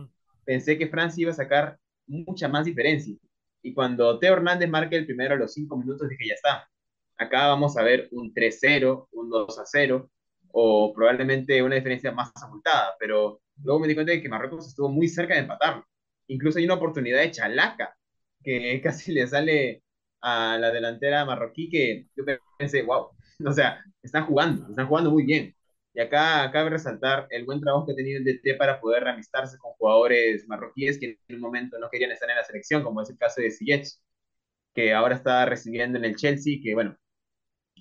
pensé que Francia iba a sacar mucha más diferencia. Y cuando Teo Hernández marca el primero a los cinco minutos, dije, ya está. Acá vamos a ver un 3-0, un 2-0, o probablemente una diferencia más abultada. Pero luego me di cuenta de que Marruecos estuvo muy cerca de empatarlo. Incluso hay una oportunidad de Chalaca, que <laughs> casi le sale a la delantera marroquí, que yo pensé, wow, <laughs> o sea, están jugando, están jugando muy bien. Y acá cabe resaltar el buen trabajo que ha tenido el DT para poder reamistarse con jugadores marroquíes que en un momento no querían estar en la selección, como es el caso de Ziyech, que ahora está recibiendo en el Chelsea, que bueno,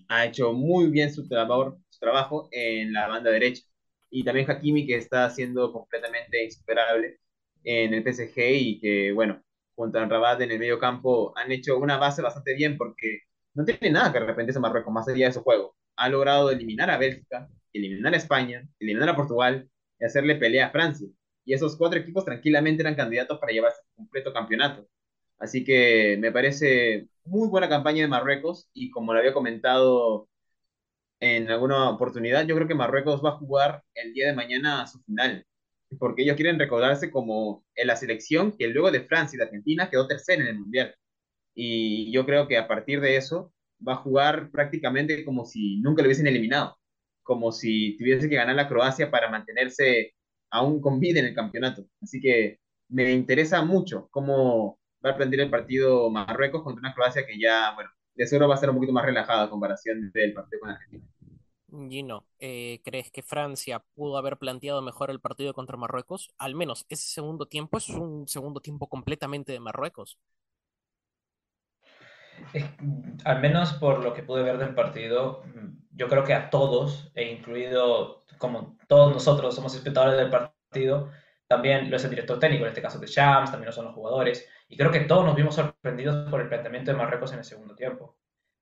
ha hecho muy bien su, trabajo en la banda derecha. Y también Hakimi, que está siendo completamente insuperable en el PSG y que, bueno, junto a Rabat en el medio campo han hecho una base bastante bien porque no tiene nada que arrepentirse a Marruecos más allá de su juego. Ha logrado eliminar a Bélgica, eliminar a España, eliminar a Portugal y hacerle pelea a Francia. Y esos cuatro equipos tranquilamente eran candidatos para llevarse completo campeonato. Así que me parece muy buena campaña de Marruecos y como lo había comentado en alguna oportunidad, yo creo que Marruecos va a jugar el día de mañana a su final, porque ellos quieren recordarse como en la selección que luego de Francia y de Argentina quedó tercera en el Mundial. Y yo creo que a partir de eso va a jugar prácticamente como si nunca lo hubiesen eliminado como si tuviese que ganar la Croacia para mantenerse aún con vida en el campeonato. Así que me interesa mucho cómo va a aprender el partido Marruecos contra una Croacia que ya, bueno, de seguro va a ser un poquito más relajada a comparación del partido con Argentina. Gino, eh, ¿crees que Francia pudo haber planteado mejor el partido contra Marruecos? Al menos ese segundo tiempo es un segundo tiempo completamente de Marruecos. al menos por lo que pude ver del partido, yo creo que a todos, e incluido como todos nosotros somos espectadores del partido, también lo es el director técnico, en este caso de Shams, también lo son los jugadores, y creo que todos nos vimos sorprendidos por el planteamiento de Marruecos en el segundo tiempo.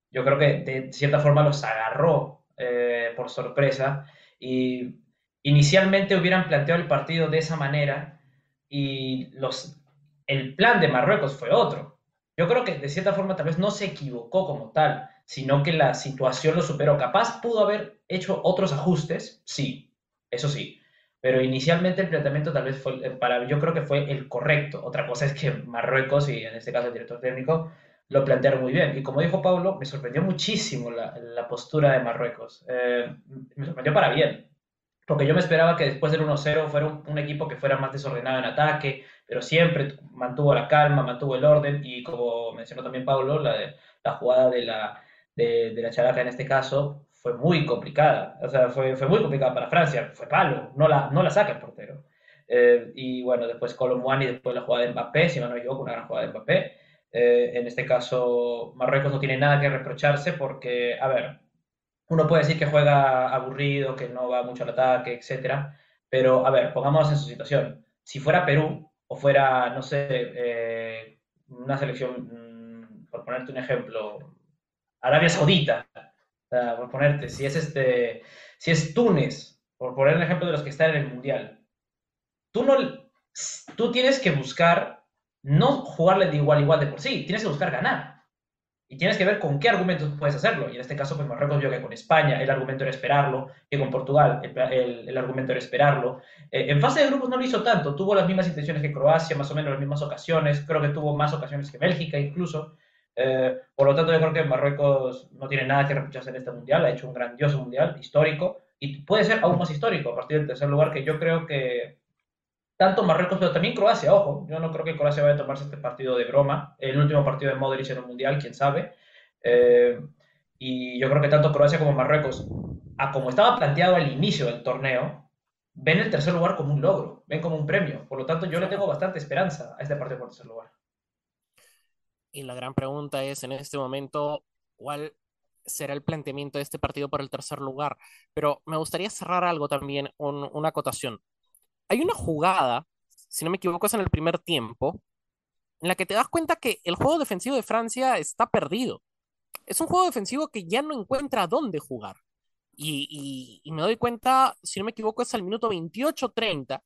Yo creo que de cierta forma los agarró eh, por sorpresa y inicialmente hubieran planteado el partido de esa manera y los, el plan de Marruecos fue otro. Yo creo que de cierta forma tal vez no se equivocó como tal, sino que la situación lo superó. Capaz pudo haber hecho otros ajustes, sí, eso sí. Pero inicialmente el planteamiento tal vez fue, para yo creo que fue el correcto. Otra cosa es que Marruecos, y en este caso el director técnico, lo plantearon muy bien. Y como dijo Pablo, me sorprendió muchísimo la, postura de Marruecos. Eh, me sorprendió para bien. Porque yo me esperaba que después del 1-0 fuera un, equipo que fuera más desordenado en ataque, pero siempre mantuvo la calma, mantuvo el orden. Y como mencionó también Pablo, la, la jugada de la, de, la en este caso fue muy complicada. O sea, fue, fue muy complicada para Francia. Fue palo, no la, no la saca el portero. Eh, y bueno, después y después la jugada de Mbappé, si no me equivoco, una gran jugada de Mbappé. Eh, en este caso, Marruecos no tiene nada que reprocharse porque, a ver, uno puede decir que juega aburrido, que no va mucho al ataque, etcétera, pero, a ver, pongámonos en su situación. Si fuera Perú o fuera, no sé, eh, una selección, mm, por ponerte un ejemplo, Arabia Saudita, por ponerte, si es este, si es Túnez, por poner un ejemplo de los que están en el Mundial, tú no, tú tienes que buscar no jugarle de igual igual de por sí, tienes que buscar ganar. Y tienes que ver con qué argumentos puedes hacerlo. Y en este caso, pues Marruecos vio que con España el argumento era esperarlo, que con Portugal el, el, argumento era esperarlo. Eh, en fase de grupos no lo hizo tanto, tuvo las mismas intenciones que Croacia, más o menos las mismas ocasiones, creo que tuvo más ocasiones que Bélgica incluso. Eh, por lo tanto, yo creo que Marruecos no tiene nada que reprocharse en este mundial, ha hecho un grandioso mundial, histórico, y puede ser aún más histórico a partir del tercer lugar, que yo creo que tanto Marruecos, pero también Croacia, ojo, yo no creo que Croacia vaya a tomarse este partido de broma, el último partido de Modric en un mundial, quién sabe. Eh, y yo creo que tanto Croacia como Marruecos, a como estaba planteado al inicio del torneo, ven el tercer lugar como un logro, ven como un premio. Por lo tanto, yo le tengo bastante esperanza a este partido por tercer lugar. Y la gran pregunta es en este momento, ¿cuál será el planteamiento de este partido por el tercer lugar? Pero me gustaría cerrar algo también, una acotación. Hay una jugada, si no me equivoco, es en el primer tiempo, en la que te das cuenta que el juego defensivo de Francia está perdido. Es un juego defensivo que ya no encuentra dónde jugar. Y, me doy cuenta, si no me equivoco, es al minuto 28-30,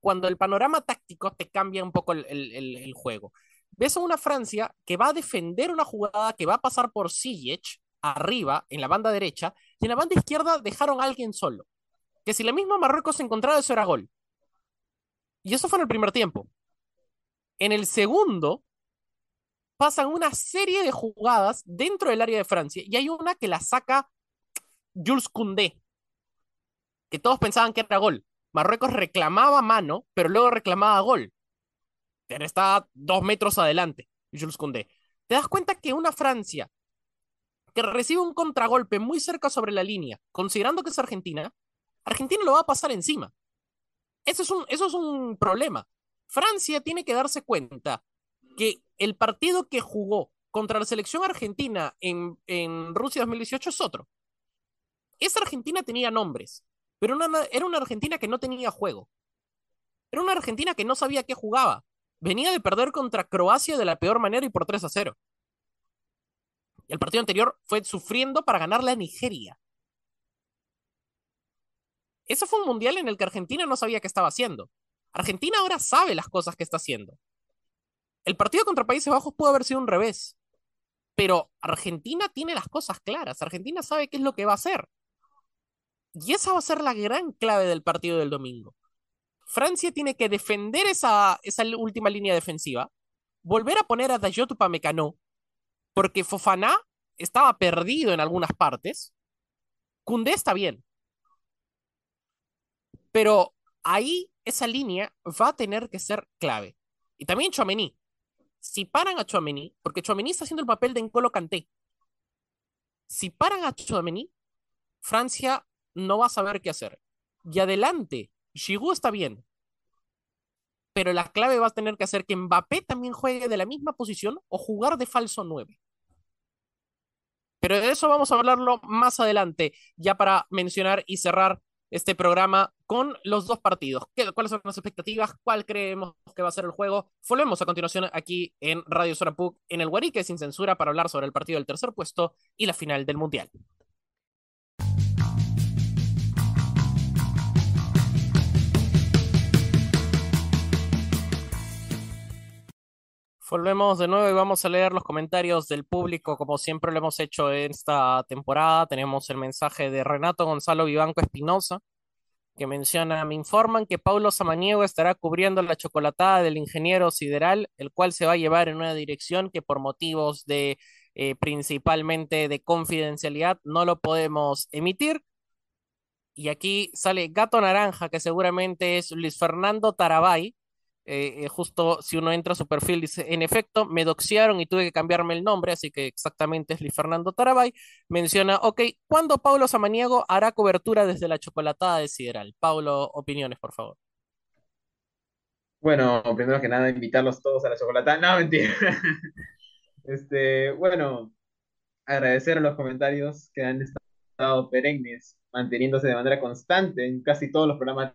cuando el panorama táctico te cambia un poco el juego ves a una Francia que va a defender una jugada que va a pasar por Ziyech arriba, en la banda derecha, y en la banda izquierda dejaron a alguien solo. Que si la misma Marruecos se encontraba, eso era gol. Y eso fue en el primer tiempo. En el segundo, pasan una serie de jugadas dentro del área de Francia, y hay una que la saca Jules Koundé, que todos pensaban que era gol. Marruecos reclamaba mano, pero luego reclamaba gol está dos metros adelante, Jules Koundé. Te das cuenta que una Francia que recibe un contragolpe muy cerca sobre la línea, considerando que es Argentina, Argentina lo va a pasar encima. Eso es un, eso es un problema. Francia tiene que darse cuenta que el partido que jugó contra la selección argentina en, en Rusia 2018 es otro. Esa Argentina tenía nombres, pero era una Argentina que no tenía juego. Era una Argentina que no sabía qué jugaba venía de perder contra Croacia de la peor manera y por 3 a 0. El partido anterior fue sufriendo para ganarle a Nigeria. Ese fue un mundial en el que Argentina no sabía qué estaba haciendo. Argentina ahora sabe las cosas que está haciendo. El partido contra Países Bajos pudo haber sido un revés. Pero Argentina tiene las cosas claras. Argentina sabe qué es lo que va a hacer. Y esa va a ser la gran clave del partido del domingo. Francia tiene que defender esa, esa última línea defensiva, volver a poner a Dayot Upamecano, porque Fofana estaba perdido en algunas partes. Koundé está bien. Pero ahí esa línea va a tener que ser clave. Y también Chouameni. Si paran a Chouameni, porque Chouameni está haciendo el papel de N'Golo Kanté. Si paran a Chouameni, Francia no va a saber qué hacer. Y adelante, Giroud está bien, pero la clave va a tener que hacer que Mbappé también juegue de la misma posición o jugar de falso 9. Pero de eso vamos a hablarlo más adelante, ya para mencionar y cerrar este programa con los dos partidos. ¿Cuáles son las expectativas? ¿Cuál creemos que va a ser el juego? Volvemos a continuación aquí en Radio Sorapuk, en el Guarique sin censura, para hablar sobre el partido del tercer puesto y la final del Mundial. Volvemos de nuevo y vamos a leer los comentarios del público, como siempre lo hemos hecho en esta temporada. Tenemos el mensaje de Renato Gonzalo Vivanco Espinosa. que menciona, me informan que Paulo Samaniego estará cubriendo la chocolatada del ingeniero sideral, el cual se va a llevar en una dirección que por motivos de eh, principalmente de confidencialidad no lo podemos emitir. Y aquí sale Gato Naranja, que seguramente es Luis Fernando Tarabay, eh, eh, justo si uno entra a su perfil, dice, en efecto, me doxearon y tuve que cambiarme el nombre, así que exactamente es Luis Fernando Tarabay. Menciona, ok, ¿cuándo Paulo Samaniego hará cobertura desde la chocolatada de Sideral? Paulo, opiniones, por favor. Bueno, primero que nada, invitarlos todos a la chocolatada. No, mentira. <laughs> Este, bueno, agradecer los comentarios que han estado perennes, manteniéndose de manera constante en casi todos los programas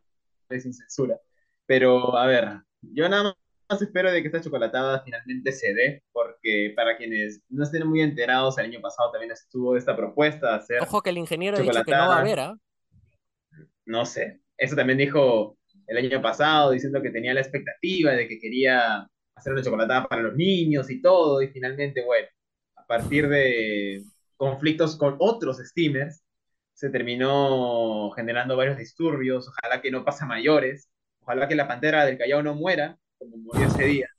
de Sin Censura. Pero, a ver, yo nada más espero de que esta chocolatada finalmente se dé, porque para quienes no estén muy enterados, el año pasado también estuvo esta propuesta de hacer Ojo que el ingeniero dicho que no va a haber, ¿ah? No sé, eso también dijo el año pasado, diciendo que tenía la expectativa de que quería hacer una chocolatada para los niños y todo, y finalmente, bueno, a partir de conflictos con otros steamers, se terminó generando varios disturbios, ojalá que no pase a mayores, Ojalá que la pantera del Callao no muera, como murió ese día.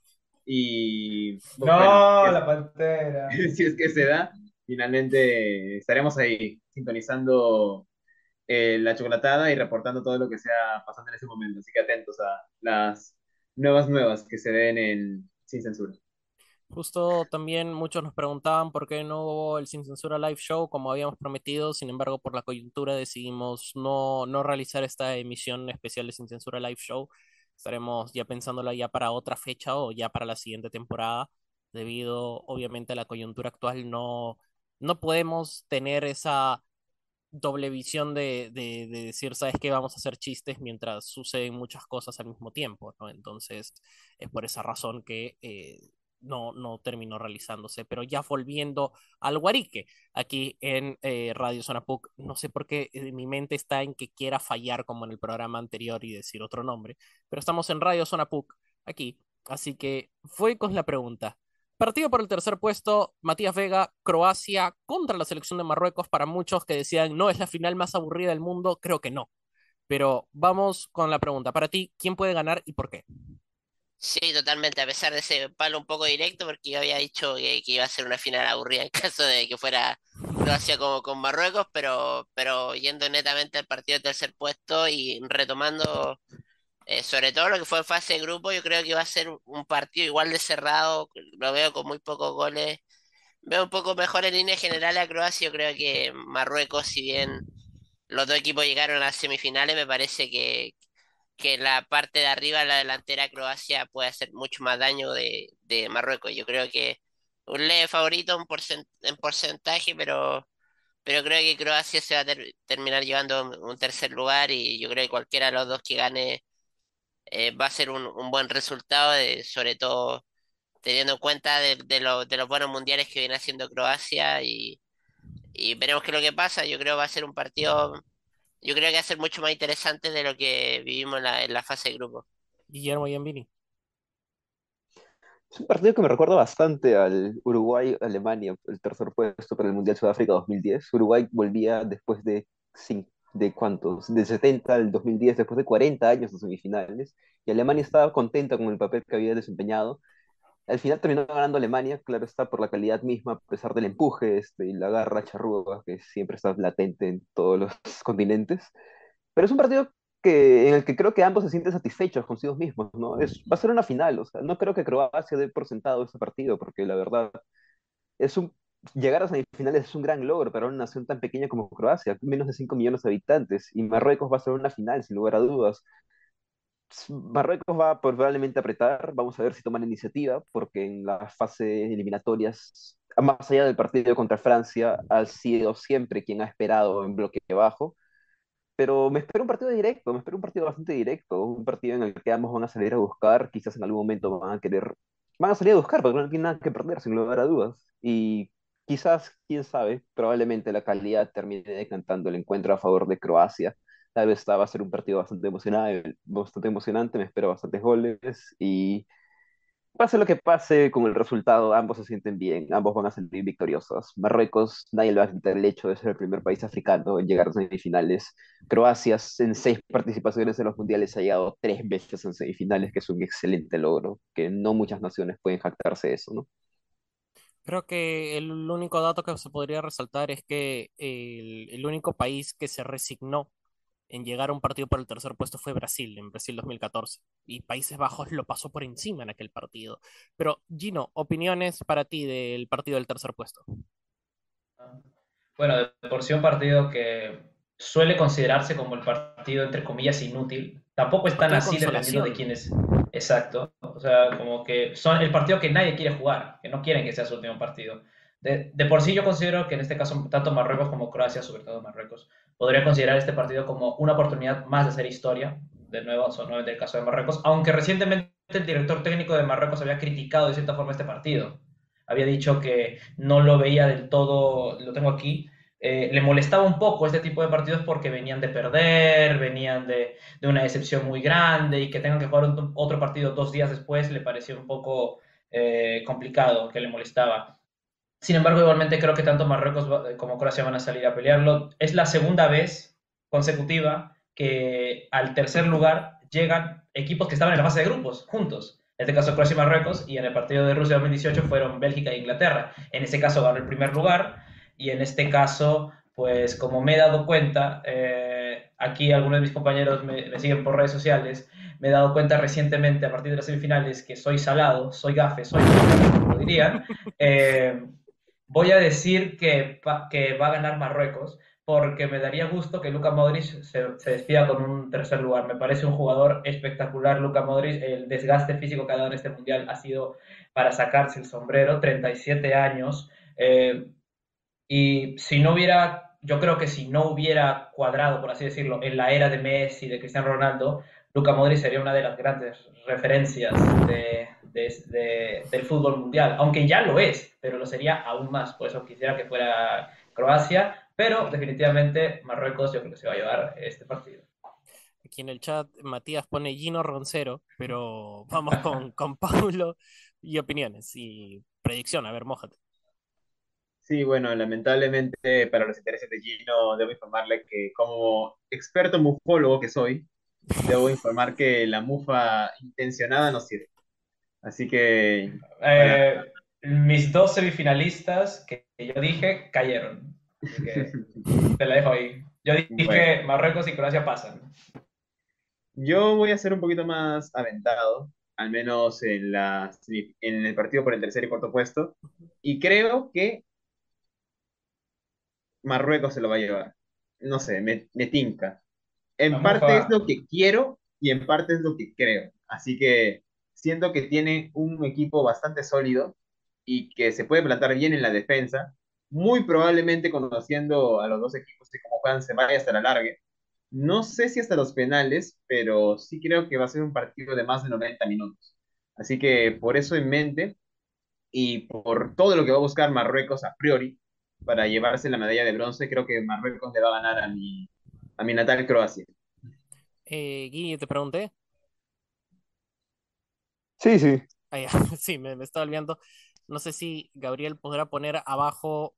Y. no, la pantera. <laughs> si es que se da, finalmente estaremos ahí sintonizando eh, la chocolatada y reportando todo lo que sea pasando en ese momento. Así que atentos a las nuevas nuevas que se den en Sin Censura. Justo también muchos nos preguntaban por qué no hubo el Sin Censura Live Show como habíamos prometido, sin embargo por la coyuntura decidimos no, no realizar esta emisión especial de Sin Censura Live Show. Estaremos ya pensándola ya para otra fecha o ya para la siguiente temporada, debido obviamente a la coyuntura actual no, no podemos tener esa doble visión de, de, decir, sabes que vamos a hacer chistes mientras suceden muchas cosas al mismo tiempo, ¿no? Entonces es por esa razón que... Eh, no, no terminó realizándose. Pero ya volviendo al Guarique, aquí en eh, Radio Zona PUC, no sé por qué eh, mi mente está en que quiera fallar como en el programa anterior y decir otro nombre, pero estamos en Radio Zona PUC, aquí. Así que fue con la pregunta. Partido por el tercer puesto, Matías Vega, Croacia contra la selección de Marruecos. Para muchos que decían, no, es la final más aburrida del mundo, creo que no. Pero vamos con la pregunta. Para ti, ¿quién puede ganar y por qué? Sí, totalmente, a pesar de ese palo un poco directo, porque yo había dicho que, iba a ser una final aburrida en caso de que fuera Croacia como con Marruecos, pero, pero yendo netamente al partido de tercer puesto y retomando eh, sobre todo lo que fue en fase de grupo, yo creo que va a ser un partido igual de cerrado, lo veo con muy pocos goles. Veo un poco mejor en línea general a Croacia, yo creo que Marruecos, si bien los dos equipos llegaron a las semifinales, me parece que, que la parte de arriba, la delantera Croacia, puede hacer mucho más daño de, Marruecos. Yo creo que un leve favorito en porcentaje, pero, pero creo que Croacia se va a terminar llevando un tercer lugar y yo creo que cualquiera de los dos que gane eh, va a ser un, buen resultado, sobre todo teniendo en cuenta de, de, de, los buenos mundiales que viene haciendo Croacia y, y veremos qué es lo que pasa. Yo creo que va a ser un partido yo creo que va a ser mucho más interesante de lo que vivimos en la, fase de grupo. Guillermo Yambini. Es un partido que me recuerda bastante al Uruguay-Alemania, el tercer puesto para el Mundial Sudáfrica 2010. Uruguay volvía después de, de cuántos, de 70 al 2010, después de 40 años de semifinales, y Alemania estaba contenta con el papel que había desempeñado, al final terminó ganando Alemania, claro está, por la calidad misma, a pesar del empuje este, y la garra charrúa que siempre está latente en todos los <laughs> continentes. Pero es un partido que, en el que creo que ambos se sienten satisfechos consigo mismos, ¿no? Es, va a ser una final, o sea, no creo que Croacia dé por sentado este partido, porque la verdad es un, llegar a semifinales es un gran logro para una nación tan pequeña como Croacia, menos de 5 millones de habitantes, y Marruecos va a ser una final, sin lugar a dudas. Marruecos va probablemente a apretar, vamos a ver si toman iniciativa, porque en las fases eliminatorias, más allá del partido contra Francia, ha sido siempre quien ha esperado en bloque bajo. Pero me espero un partido directo, me espero un partido bastante directo, un partido en el que ambos van a salir a buscar, quizás en algún momento van a querer, van a salir a buscar, porque no tienen nada que perder, sin lugar a dudas. Y quizás, quién sabe, probablemente la calidad termine decantando el encuentro a favor de Croacia Tal vez va a ser un partido bastante emocionante, bastante emocionante, me espero bastantes goles y pase lo que pase con el resultado, ambos se sienten bien, ambos van a salir victoriosos. Marruecos, nadie le va a quitar el hecho de ser el primer país africano en llegar a semifinales. Croacia, en seis participaciones en los mundiales, ha llegado tres veces en semifinales, que es un excelente logro, que no muchas naciones pueden jactarse de eso, ¿no? Creo que el único dato que se podría resaltar es que el, el único país que se resignó en llegar a un partido por el tercer puesto fue Brasil, en Brasil 2014. Y Países Bajos lo pasó por encima en aquel partido. Pero, Gino, opiniones para ti del partido del tercer puesto. Bueno, de por sí un partido que suele considerarse como el partido, entre comillas, inútil. Tampoco es tan así dependiendo de quién es. Exacto. O sea, como que son el partido que nadie quiere jugar, que no quieren que sea su último partido. De, por sí yo considero que en este caso tanto Marruecos como Croacia, sobre todo Marruecos, podría considerar este partido como una oportunidad más de hacer historia, de nuevo, nuevamente el caso de Marruecos, aunque recientemente el director técnico de Marruecos había criticado de cierta forma este partido. Había dicho que no lo veía del todo, lo tengo aquí, eh, le molestaba un poco este tipo de partidos porque venían de perder, venían de, de una decepción muy grande y que tengan que jugar otro partido dos días después le pareció un poco eh, complicado, que le molestaba. Sin embargo, igualmente creo que tanto Marruecos como Croacia van a salir a pelearlo. Es la segunda vez consecutiva que al tercer lugar llegan equipos que estaban en la fase de grupos juntos. En este caso Croacia y Marruecos y en el partido de Rusia 2018 fueron Bélgica e Inglaterra. En ese caso ganó el primer lugar y en este caso, pues como me he dado cuenta, eh, aquí algunos de mis compañeros me, me, siguen por redes sociales, me he dado cuenta recientemente a partir de las semifinales que soy salado, soy gafe, soy como dirían. <laughs> Eh, Voy a decir que, va a ganar Marruecos porque me daría gusto que Luka Modric se, se, despida con un tercer lugar. Me parece un jugador espectacular, Luka Modric. El desgaste físico que ha dado en este mundial ha sido para sacarse el sombrero, 37 años. Eh, y si no hubiera, yo creo que si no hubiera cuadrado, por así decirlo, en la era de Messi, de Cristiano Ronaldo, Luka Modric sería una de las grandes referencias de, de, de, del fútbol mundial, aunque ya lo es, pero lo sería aún más, por eso quisiera que fuera Croacia, pero definitivamente Marruecos yo creo que se va a llevar este partido. Aquí en el chat Matías pone Gino Roncero, pero vamos con, <laughs> con Paulo y opiniones y predicción, a ver, mójate. Sí, bueno, lamentablemente para los intereses de Gino debo informarle que como experto mufólogo que soy, debo <laughs> informar que la mufa intencionada no sirve. Así que... Eh, mis dos semifinalistas que yo dije cayeron. Que <laughs> te la dejo ahí. Yo dije bueno. Marruecos y Croacia pasan. Yo voy a ser un poquito más aventado, al menos en, la, en el partido por el tercer y cuarto puesto. Y creo que Marruecos se lo va a llevar. No sé, me, me tinca. En parte es lo que quiero y en parte es lo que creo. Así que siento que tiene un equipo bastante sólido y que se puede plantar bien en la defensa. Muy probablemente conociendo a los dos equipos y cómo juegan se vaya hasta la larga. No sé si hasta los penales, pero sí creo que va a ser un partido de más de 90 minutos. Así que por eso en mente y por todo lo que va a buscar Marruecos a priori para llevarse la medalla de bronce, creo que Marruecos le va a ganar a mi, a mi natal Croacia. Eh, te pregunté. Sí, sí. <laughs> Sí, me, me, estaba olvidando. No sé si Gabriel podrá poner abajo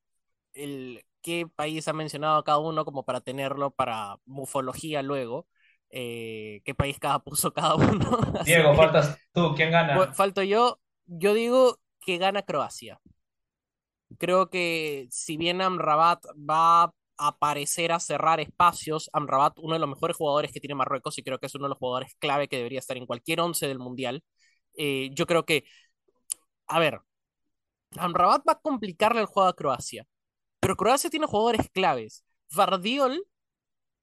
el qué país ha mencionado cada uno como para tenerlo para mufología luego. Eh, qué país cada <laughs> puso cada uno. <laughs> Diego, que, faltas tú. ¿Quién gana? Falto yo. Yo digo que gana Croacia. Creo que si bien Amrabat va a aparecer a cerrar espacios, Amrabat, uno de los mejores jugadores que tiene Marruecos, y creo que es uno de los jugadores clave que debería estar en cualquier once del Mundial, eh, yo creo que, a ver, Amrabat va a complicarle el juego a Croacia, pero Croacia tiene jugadores claves. Vardiol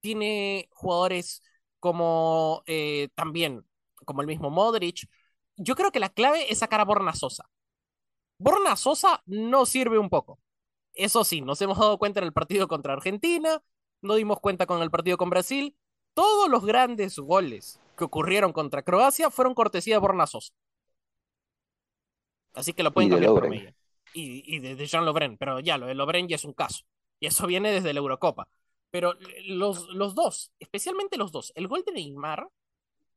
tiene jugadores como eh, también, como el mismo Modric. Yo creo que la clave es sacar a Borna Sosa. Borna Sosa no sirve un poco. Eso sí, nos hemos dado cuenta en el partido contra Argentina, no dimos cuenta con el partido con Brasil. Todos los grandes goles que ocurrieron contra Croacia fueron cortesía de Borna Sosa. Así que lo pueden cambiar por. Y, y, de, de Jean Lovren, pero ya, lo de Lovren ya es un caso. Y eso viene desde la Eurocopa. Pero los, los dos, especialmente los dos, el gol de Neymar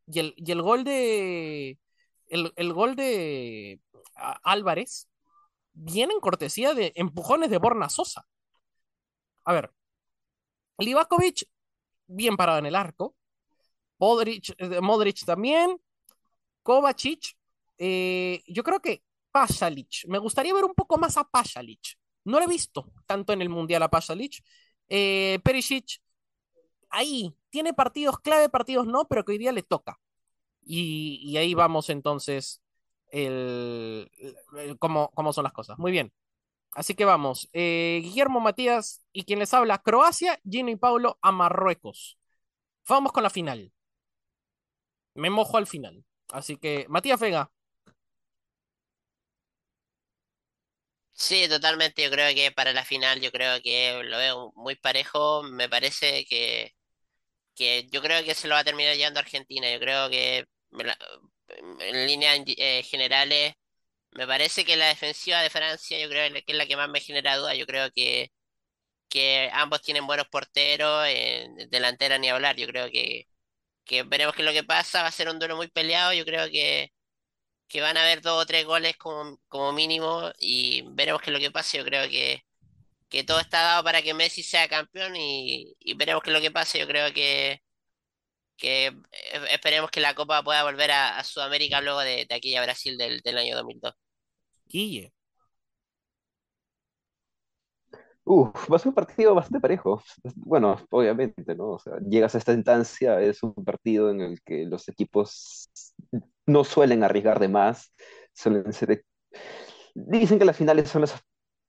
y el, y el gol de, el, el gol de Álvarez viene en cortesía de empujones de Borna Sosa. A ver, Livakovic, bien parado en el arco. Modric, eh, Modric también. Kovacic. Eh, yo creo que Pasalic. Me gustaría ver un poco más a Pasalic. No lo he visto tanto en el Mundial a Pasalic. Eh, Perisic, ahí, tiene partidos clave, partidos no, pero que hoy día le toca. Y, ahí vamos entonces el cómo, cómo, son las cosas. Muy bien. Así que vamos. Eh, Guillermo Matías y quien les habla, Croacia, Gino y Paulo a Marruecos. Vamos con la final. Me mojo al final. Así que, Matías Vega. Sí, totalmente. Yo creo que para la final, yo creo que lo veo muy parejo. Me parece que, que yo creo que se lo va a terminar llevando Argentina. Yo creo que en líneas eh, generales, me parece que la defensiva de Francia, yo creo que es la que más me genera duda. Yo creo que, que ambos tienen buenos porteros, en delantera ni hablar. Yo creo que, que veremos qué es lo que pasa. Va a ser un duelo muy peleado. Yo creo que, que van a haber dos o tres goles como, como mínimo y veremos qué es lo que pasa. Yo creo que, que todo está dado para que Messi sea campeón y, y veremos qué es lo que pasa. Yo creo que que eh, esperemos que la Copa pueda volver a, Sudamérica luego de, de, aquella Brasil del, del año 2002. Guille. Uf, va a ser un partido bastante parejo. Bueno, obviamente, ¿no? O sea, llegas a esta instancia, es un partido en el que los equipos no suelen arriesgar de más, suelen ser... Dicen que las finales son los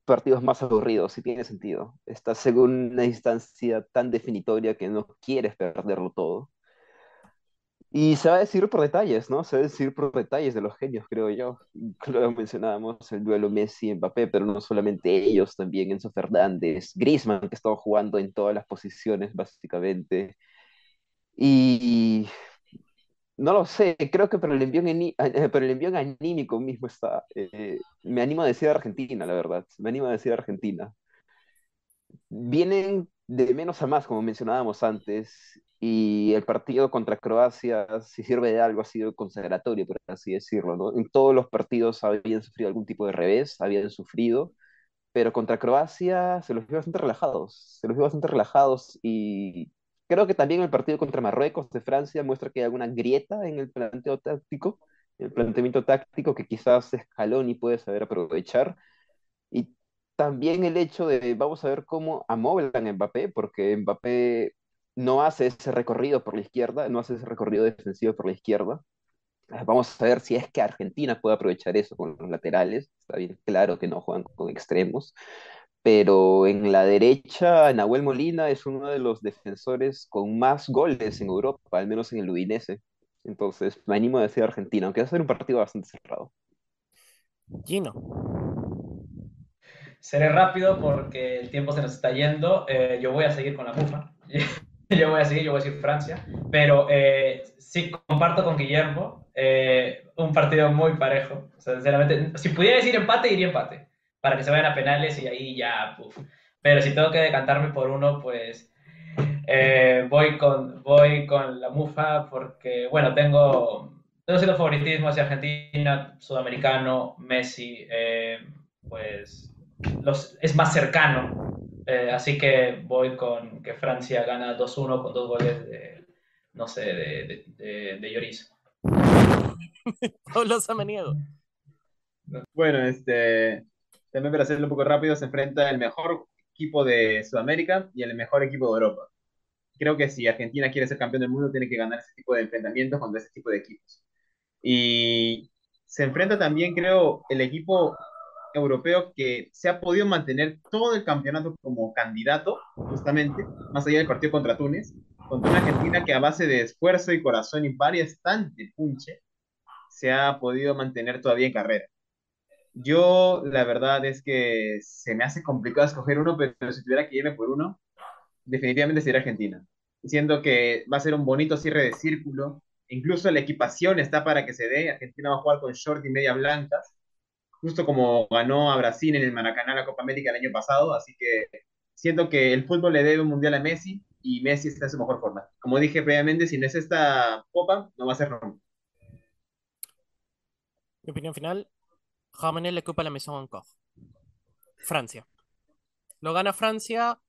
partidos más aburridos, si tiene sentido. Estás en una instancia tan definitoria que no quieres perderlo todo. Y se va a decir por detalles, ¿no? Se va a decir por detalles de los genios, creo yo. Luego mencionábamos el duelo Messi-Mbappé, pero no solamente ellos, también Enzo Fernández, Griezmann, que estaba jugando en todas las posiciones, básicamente. Y no lo sé, creo que por el envío, por el envío anímico mismo está. Eh, me animo a decir Argentina, la verdad. Me animo a decir Argentina. Vienen de menos a más, como mencionábamos antes, y el partido contra Croacia, si sirve de algo, ha sido consagratorio, por así decirlo, ¿no? En todos los partidos habían sufrido algún tipo de revés, habían sufrido, pero contra Croacia se los vio bastante relajados, se los vio bastante relajados y creo que también el partido contra Marruecos de Francia muestra que hay alguna grieta en el planteo táctico, el planteamiento táctico que quizás Scaloni puede saber aprovechar. Y también el hecho de, vamos a ver cómo amoblan a Mbappé, porque Mbappé no hace ese recorrido por la izquierda, no hace ese recorrido defensivo por la izquierda. Ah, vamos a ver si es que Argentina puede aprovechar eso con los laterales. Está bien claro que no juegan con extremos. Pero en la derecha, Nahuel Molina es uno de los defensores con más goles en Europa, al menos en el Udinese. Entonces, me animo a decir Argentina, aunque va a ser un partido bastante cerrado. Gino. Seré rápido porque el tiempo se nos está yendo. Eh, yo voy a seguir con la mufa. <laughs> <laughs> yo voy a seguir, yo voy a decir Francia, pero eh, sí comparto con Guillermo eh, un partido muy parejo. O sea, sinceramente, si pudiera decir empate, iría empate, para que se vayan a penales y ahí ya. Pero si tengo que decantarme por uno, pues eh, voy, con, voy con la mufa porque, bueno, tengo, tengo cierto favoritismo hacia Argentina, sudamericano, Messi, eh, pues los, es más cercano eh, así que voy con que Francia gana 2-1 con dos goles de, no sé, de, de, de Lloris. <laughs> Pablo Samaniego. Bueno, este, también para hacerlo un poco rápido, se enfrenta el mejor equipo de Sudamérica y el mejor equipo de Europa. Creo que si Argentina quiere ser campeón del mundo, tiene que ganar ese tipo de enfrentamientos contra ese tipo de equipos. Y se enfrenta también, creo, el equipo europeo que se ha podido mantener todo el campeonato como candidato, justamente, más allá del partido contra Túnez, contra una Argentina que a base de esfuerzo y corazón y varias de punche, se ha podido mantener todavía en carrera. Yo, la verdad es que se me hace complicado escoger uno, pero si tuviera que irme por uno, definitivamente sería Argentina. Siendo que va a ser un bonito cierre de círculo, incluso la equipación está para que se dé. Argentina va a jugar con short y media blancas, justo como ganó a Brasil en el Maracaná la Copa América el año pasado, así que siento que el fútbol le debe un mundial a Messi y Messi está en su mejor forma. Como dije previamente, si no es esta Copa, no va a ser nunca. Mi opinión final, Ramener le ocupa la Maison encore. Francia. Lo gana Francia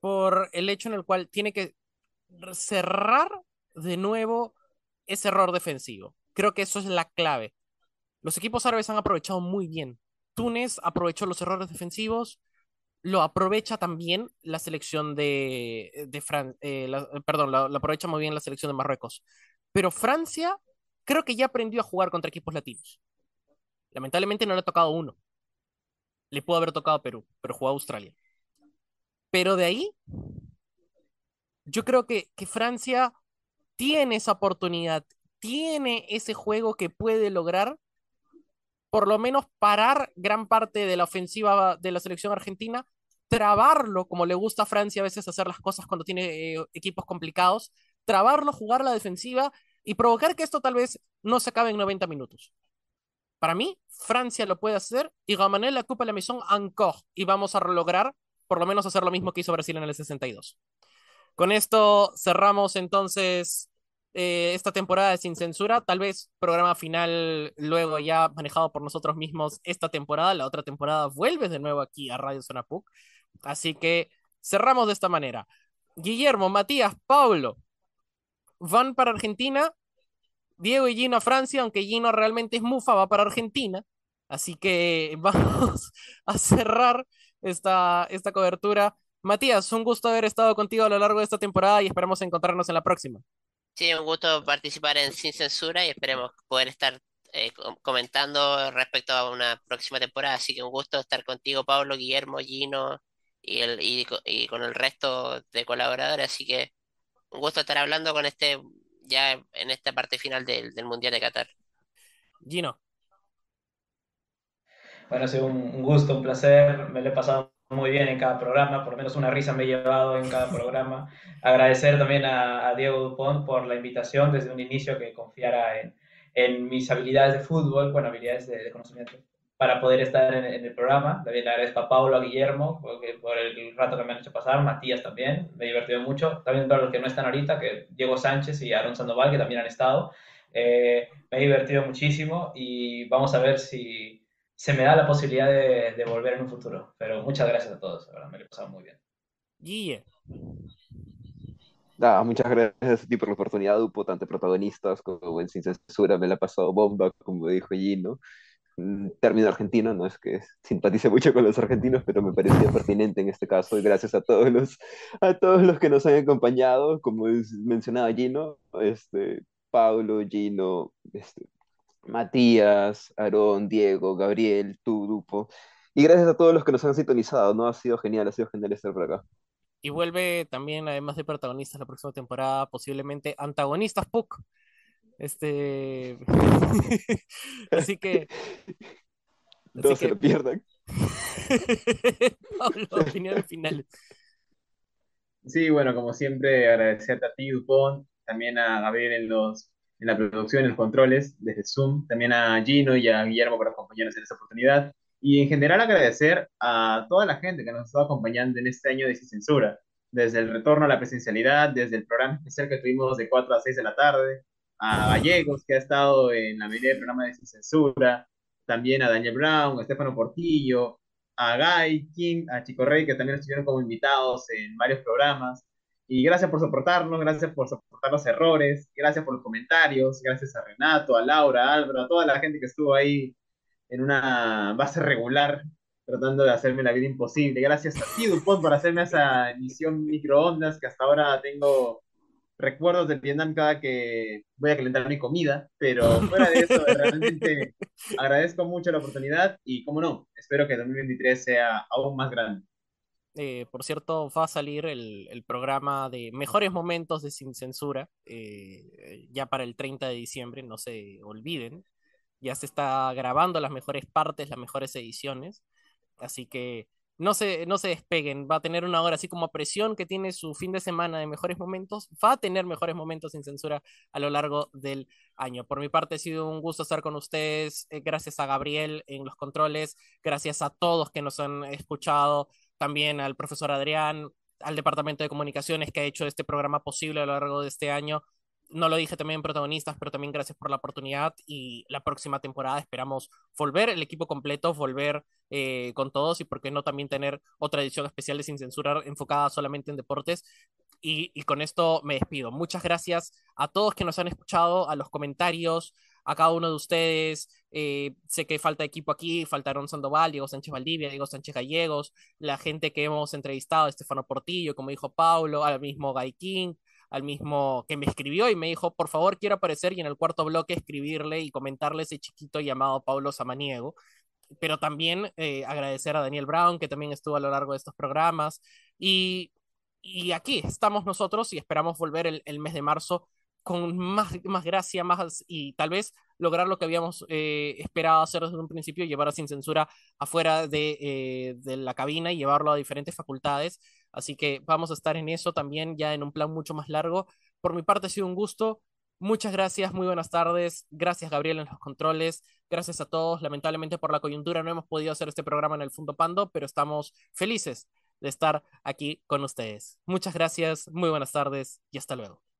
por el hecho en el cual tiene que cerrar de nuevo ese error defensivo. Creo que eso es la clave. Los equipos árabes han aprovechado muy bien. Túnez aprovechó los errores defensivos, lo aprovecha también la selección de, de Francia, eh, perdón, lo, aprovecha muy bien la selección de Marruecos. Pero Francia creo que ya aprendió a jugar contra equipos latinos. Lamentablemente no le ha tocado uno. Le pudo haber tocado a Perú, pero jugó a Australia. Pero de ahí, yo creo que Francia tiene esa oportunidad, tiene ese juego que puede lograr por lo menos parar gran parte de la ofensiva de la selección argentina trabarlo, como le gusta a Francia a veces hacer las cosas cuando tiene eh, equipos complicados, trabarlo, jugar la defensiva y provocar que esto tal vez no se acabe en 90 minutos. Para mí, Francia lo puede hacer y Gamané la Copa de la Maison encore y vamos a lograr por lo menos hacer lo mismo que hizo Brasil en el 62. Con esto cerramos entonces eh, esta temporada de Sin Censura. Tal vez programa final luego ya manejado por nosotros mismos esta temporada. La otra temporada vuelve de nuevo aquí a Radio Zona PUC. Así que cerramos de esta manera. Guillermo, Matías, Pablo van para Argentina. Diego y Gino a Francia, aunque Gino realmente es mufa, va para Argentina. Así que <laughs> vamos a cerrar esta, esta cobertura. Matías, un gusto haber estado contigo a lo largo de esta temporada y esperamos encontrarnos en la próxima. Sí, un gusto participar en Sin Censura y esperemos poder estar eh, comentando respecto a una próxima temporada. Así que un gusto estar contigo, Pablo, Guillermo, Gino y, el, y, con el resto de colaboradores. Así que un gusto estar hablando con este ya en esta parte final del, Mundial de Qatar. Gino. Bueno, ha sido un, gusto, un placer. Me lo he pasado muy bien en cada programa, por lo menos una risa me he llevado en cada programa. Agradecer también a, Diego Dupont por la invitación desde un inicio que confiara en, en mis habilidades de fútbol, bueno, habilidades de, conocimiento, para poder estar en, el programa. También agradezco a Paulo, a Guillermo, por, el rato que me han hecho pasar, Matías también, me he divertido mucho. También para los que no están ahorita, que Diego Sánchez y Aaron Sandoval, que también han estado. Eh, me he divertido muchísimo y vamos a ver si se me da la posibilidad de, volver en un futuro. Pero muchas gracias a todos, me lo he pasado muy bien. Guille. muchas gracias a ti por la oportunidad, Dupo, tanto protagonistas como en Sin Censura, me la ha pasado bomba, como dijo Gino. término argentino, no es que simpatice mucho con los argentinos, pero me parecía pertinente en este caso, y gracias a todos los, a todos los que nos han acompañado, como mencionaba Gino, este, Pablo, Gino, este, Matías, Aarón, Diego, Gabriel, tu grupo. Y gracias a todos los que nos han sintonizado, ¿no? Ha sido genial, ha sido genial estar por acá. Y vuelve también, además de protagonistas la próxima temporada, posiblemente antagonistas Puck. Este. <laughs> así que. <laughs> No se lo pierdan. <laughs> Pablo, opiniones finales. Sí, bueno, como siempre, agradecerte a ti, Dupont, también a Gabriel en los en la producción, en los controles, desde Zoom, también a Gino y a Guillermo por acompañarnos en esta oportunidad. Y en general agradecer a toda la gente que nos ha estado acompañando en este año de Sin Censura, desde el retorno a la presencialidad, desde el programa especial que tuvimos de 4 a 6 de la tarde, a Gallegos, que ha estado en la mayoría del programa de Sin Censura, también a Daniel Brown, a Estefano Portillo, a Guy, King, a Chico Rey, que también estuvieron como invitados en varios programas. Y gracias por soportarnos, gracias por soportar los errores, gracias por los comentarios, gracias a Renato, a Laura, a Álvaro, a toda la gente que estuvo ahí en una base regular tratando de hacerme la vida imposible. Gracias a ti, Dupont, por hacerme esa emisión microondas que hasta ahora tengo recuerdos del Vietnam cada que voy a calentar mi comida, pero fuera de eso, realmente <laughs> agradezco mucho la oportunidad y, como no, espero que 2023 sea aún más grande. Eh, por cierto, va a salir el, programa de mejores momentos de Sin Censura eh, ya para el 30 de diciembre, no se olviden. Ya se está grabando las mejores partes, las mejores ediciones. Así que no se, no se despeguen. Va a tener una hora así como presión que tiene su fin de semana de mejores momentos. Va a tener mejores momentos sin censura a lo largo del año. Por mi parte, ha sido un gusto estar con ustedes. Eh, gracias a Gabriel en los controles. Gracias a todos que nos han escuchado también al profesor Adrián, al Departamento de Comunicaciones que ha hecho este programa posible a lo largo de este año. no lo dije también protagonistas, pero también gracias por la oportunidad y la próxima temporada esperamos volver el equipo completo, volver eh, con todos y por qué no también tener otra edición especial de Sin Censura enfocada solamente en deportes. Y, y con esto me despido. Muchas gracias a todos que nos han escuchado, a los comentarios, a cada uno de ustedes. Eh, sé que falta equipo aquí, faltaron Sandoval, Diego Sánchez Valdivia, Diego Sánchez Gallegos, la gente que hemos entrevistado, Estefano Portillo, como dijo Paulo, al mismo Guy King, al mismo que me escribió y me dijo, por favor, quiero aparecer y en el cuarto bloque escribirle y comentarle ese chiquito llamado Paulo Samaniego. Pero también eh, agradecer a Daniel Brown, que también estuvo a lo largo de estos programas. Y, y aquí estamos nosotros y esperamos volver el, el mes de marzo con más, más gracia, más y tal vez lograr lo que habíamos eh, esperado hacer desde un principio, llevar sin censura afuera de, eh, de, la cabina y llevarlo a diferentes facultades. Así que vamos a estar en eso también ya en un plan mucho más largo. Por mi parte ha sido un gusto. Muchas gracias, muy buenas tardes. Gracias Gabriel en los controles. Gracias a todos. Lamentablemente por la coyuntura no hemos podido hacer este programa en el Fundo Pando, pero estamos felices de estar aquí con ustedes. Muchas gracias, muy buenas tardes y hasta luego.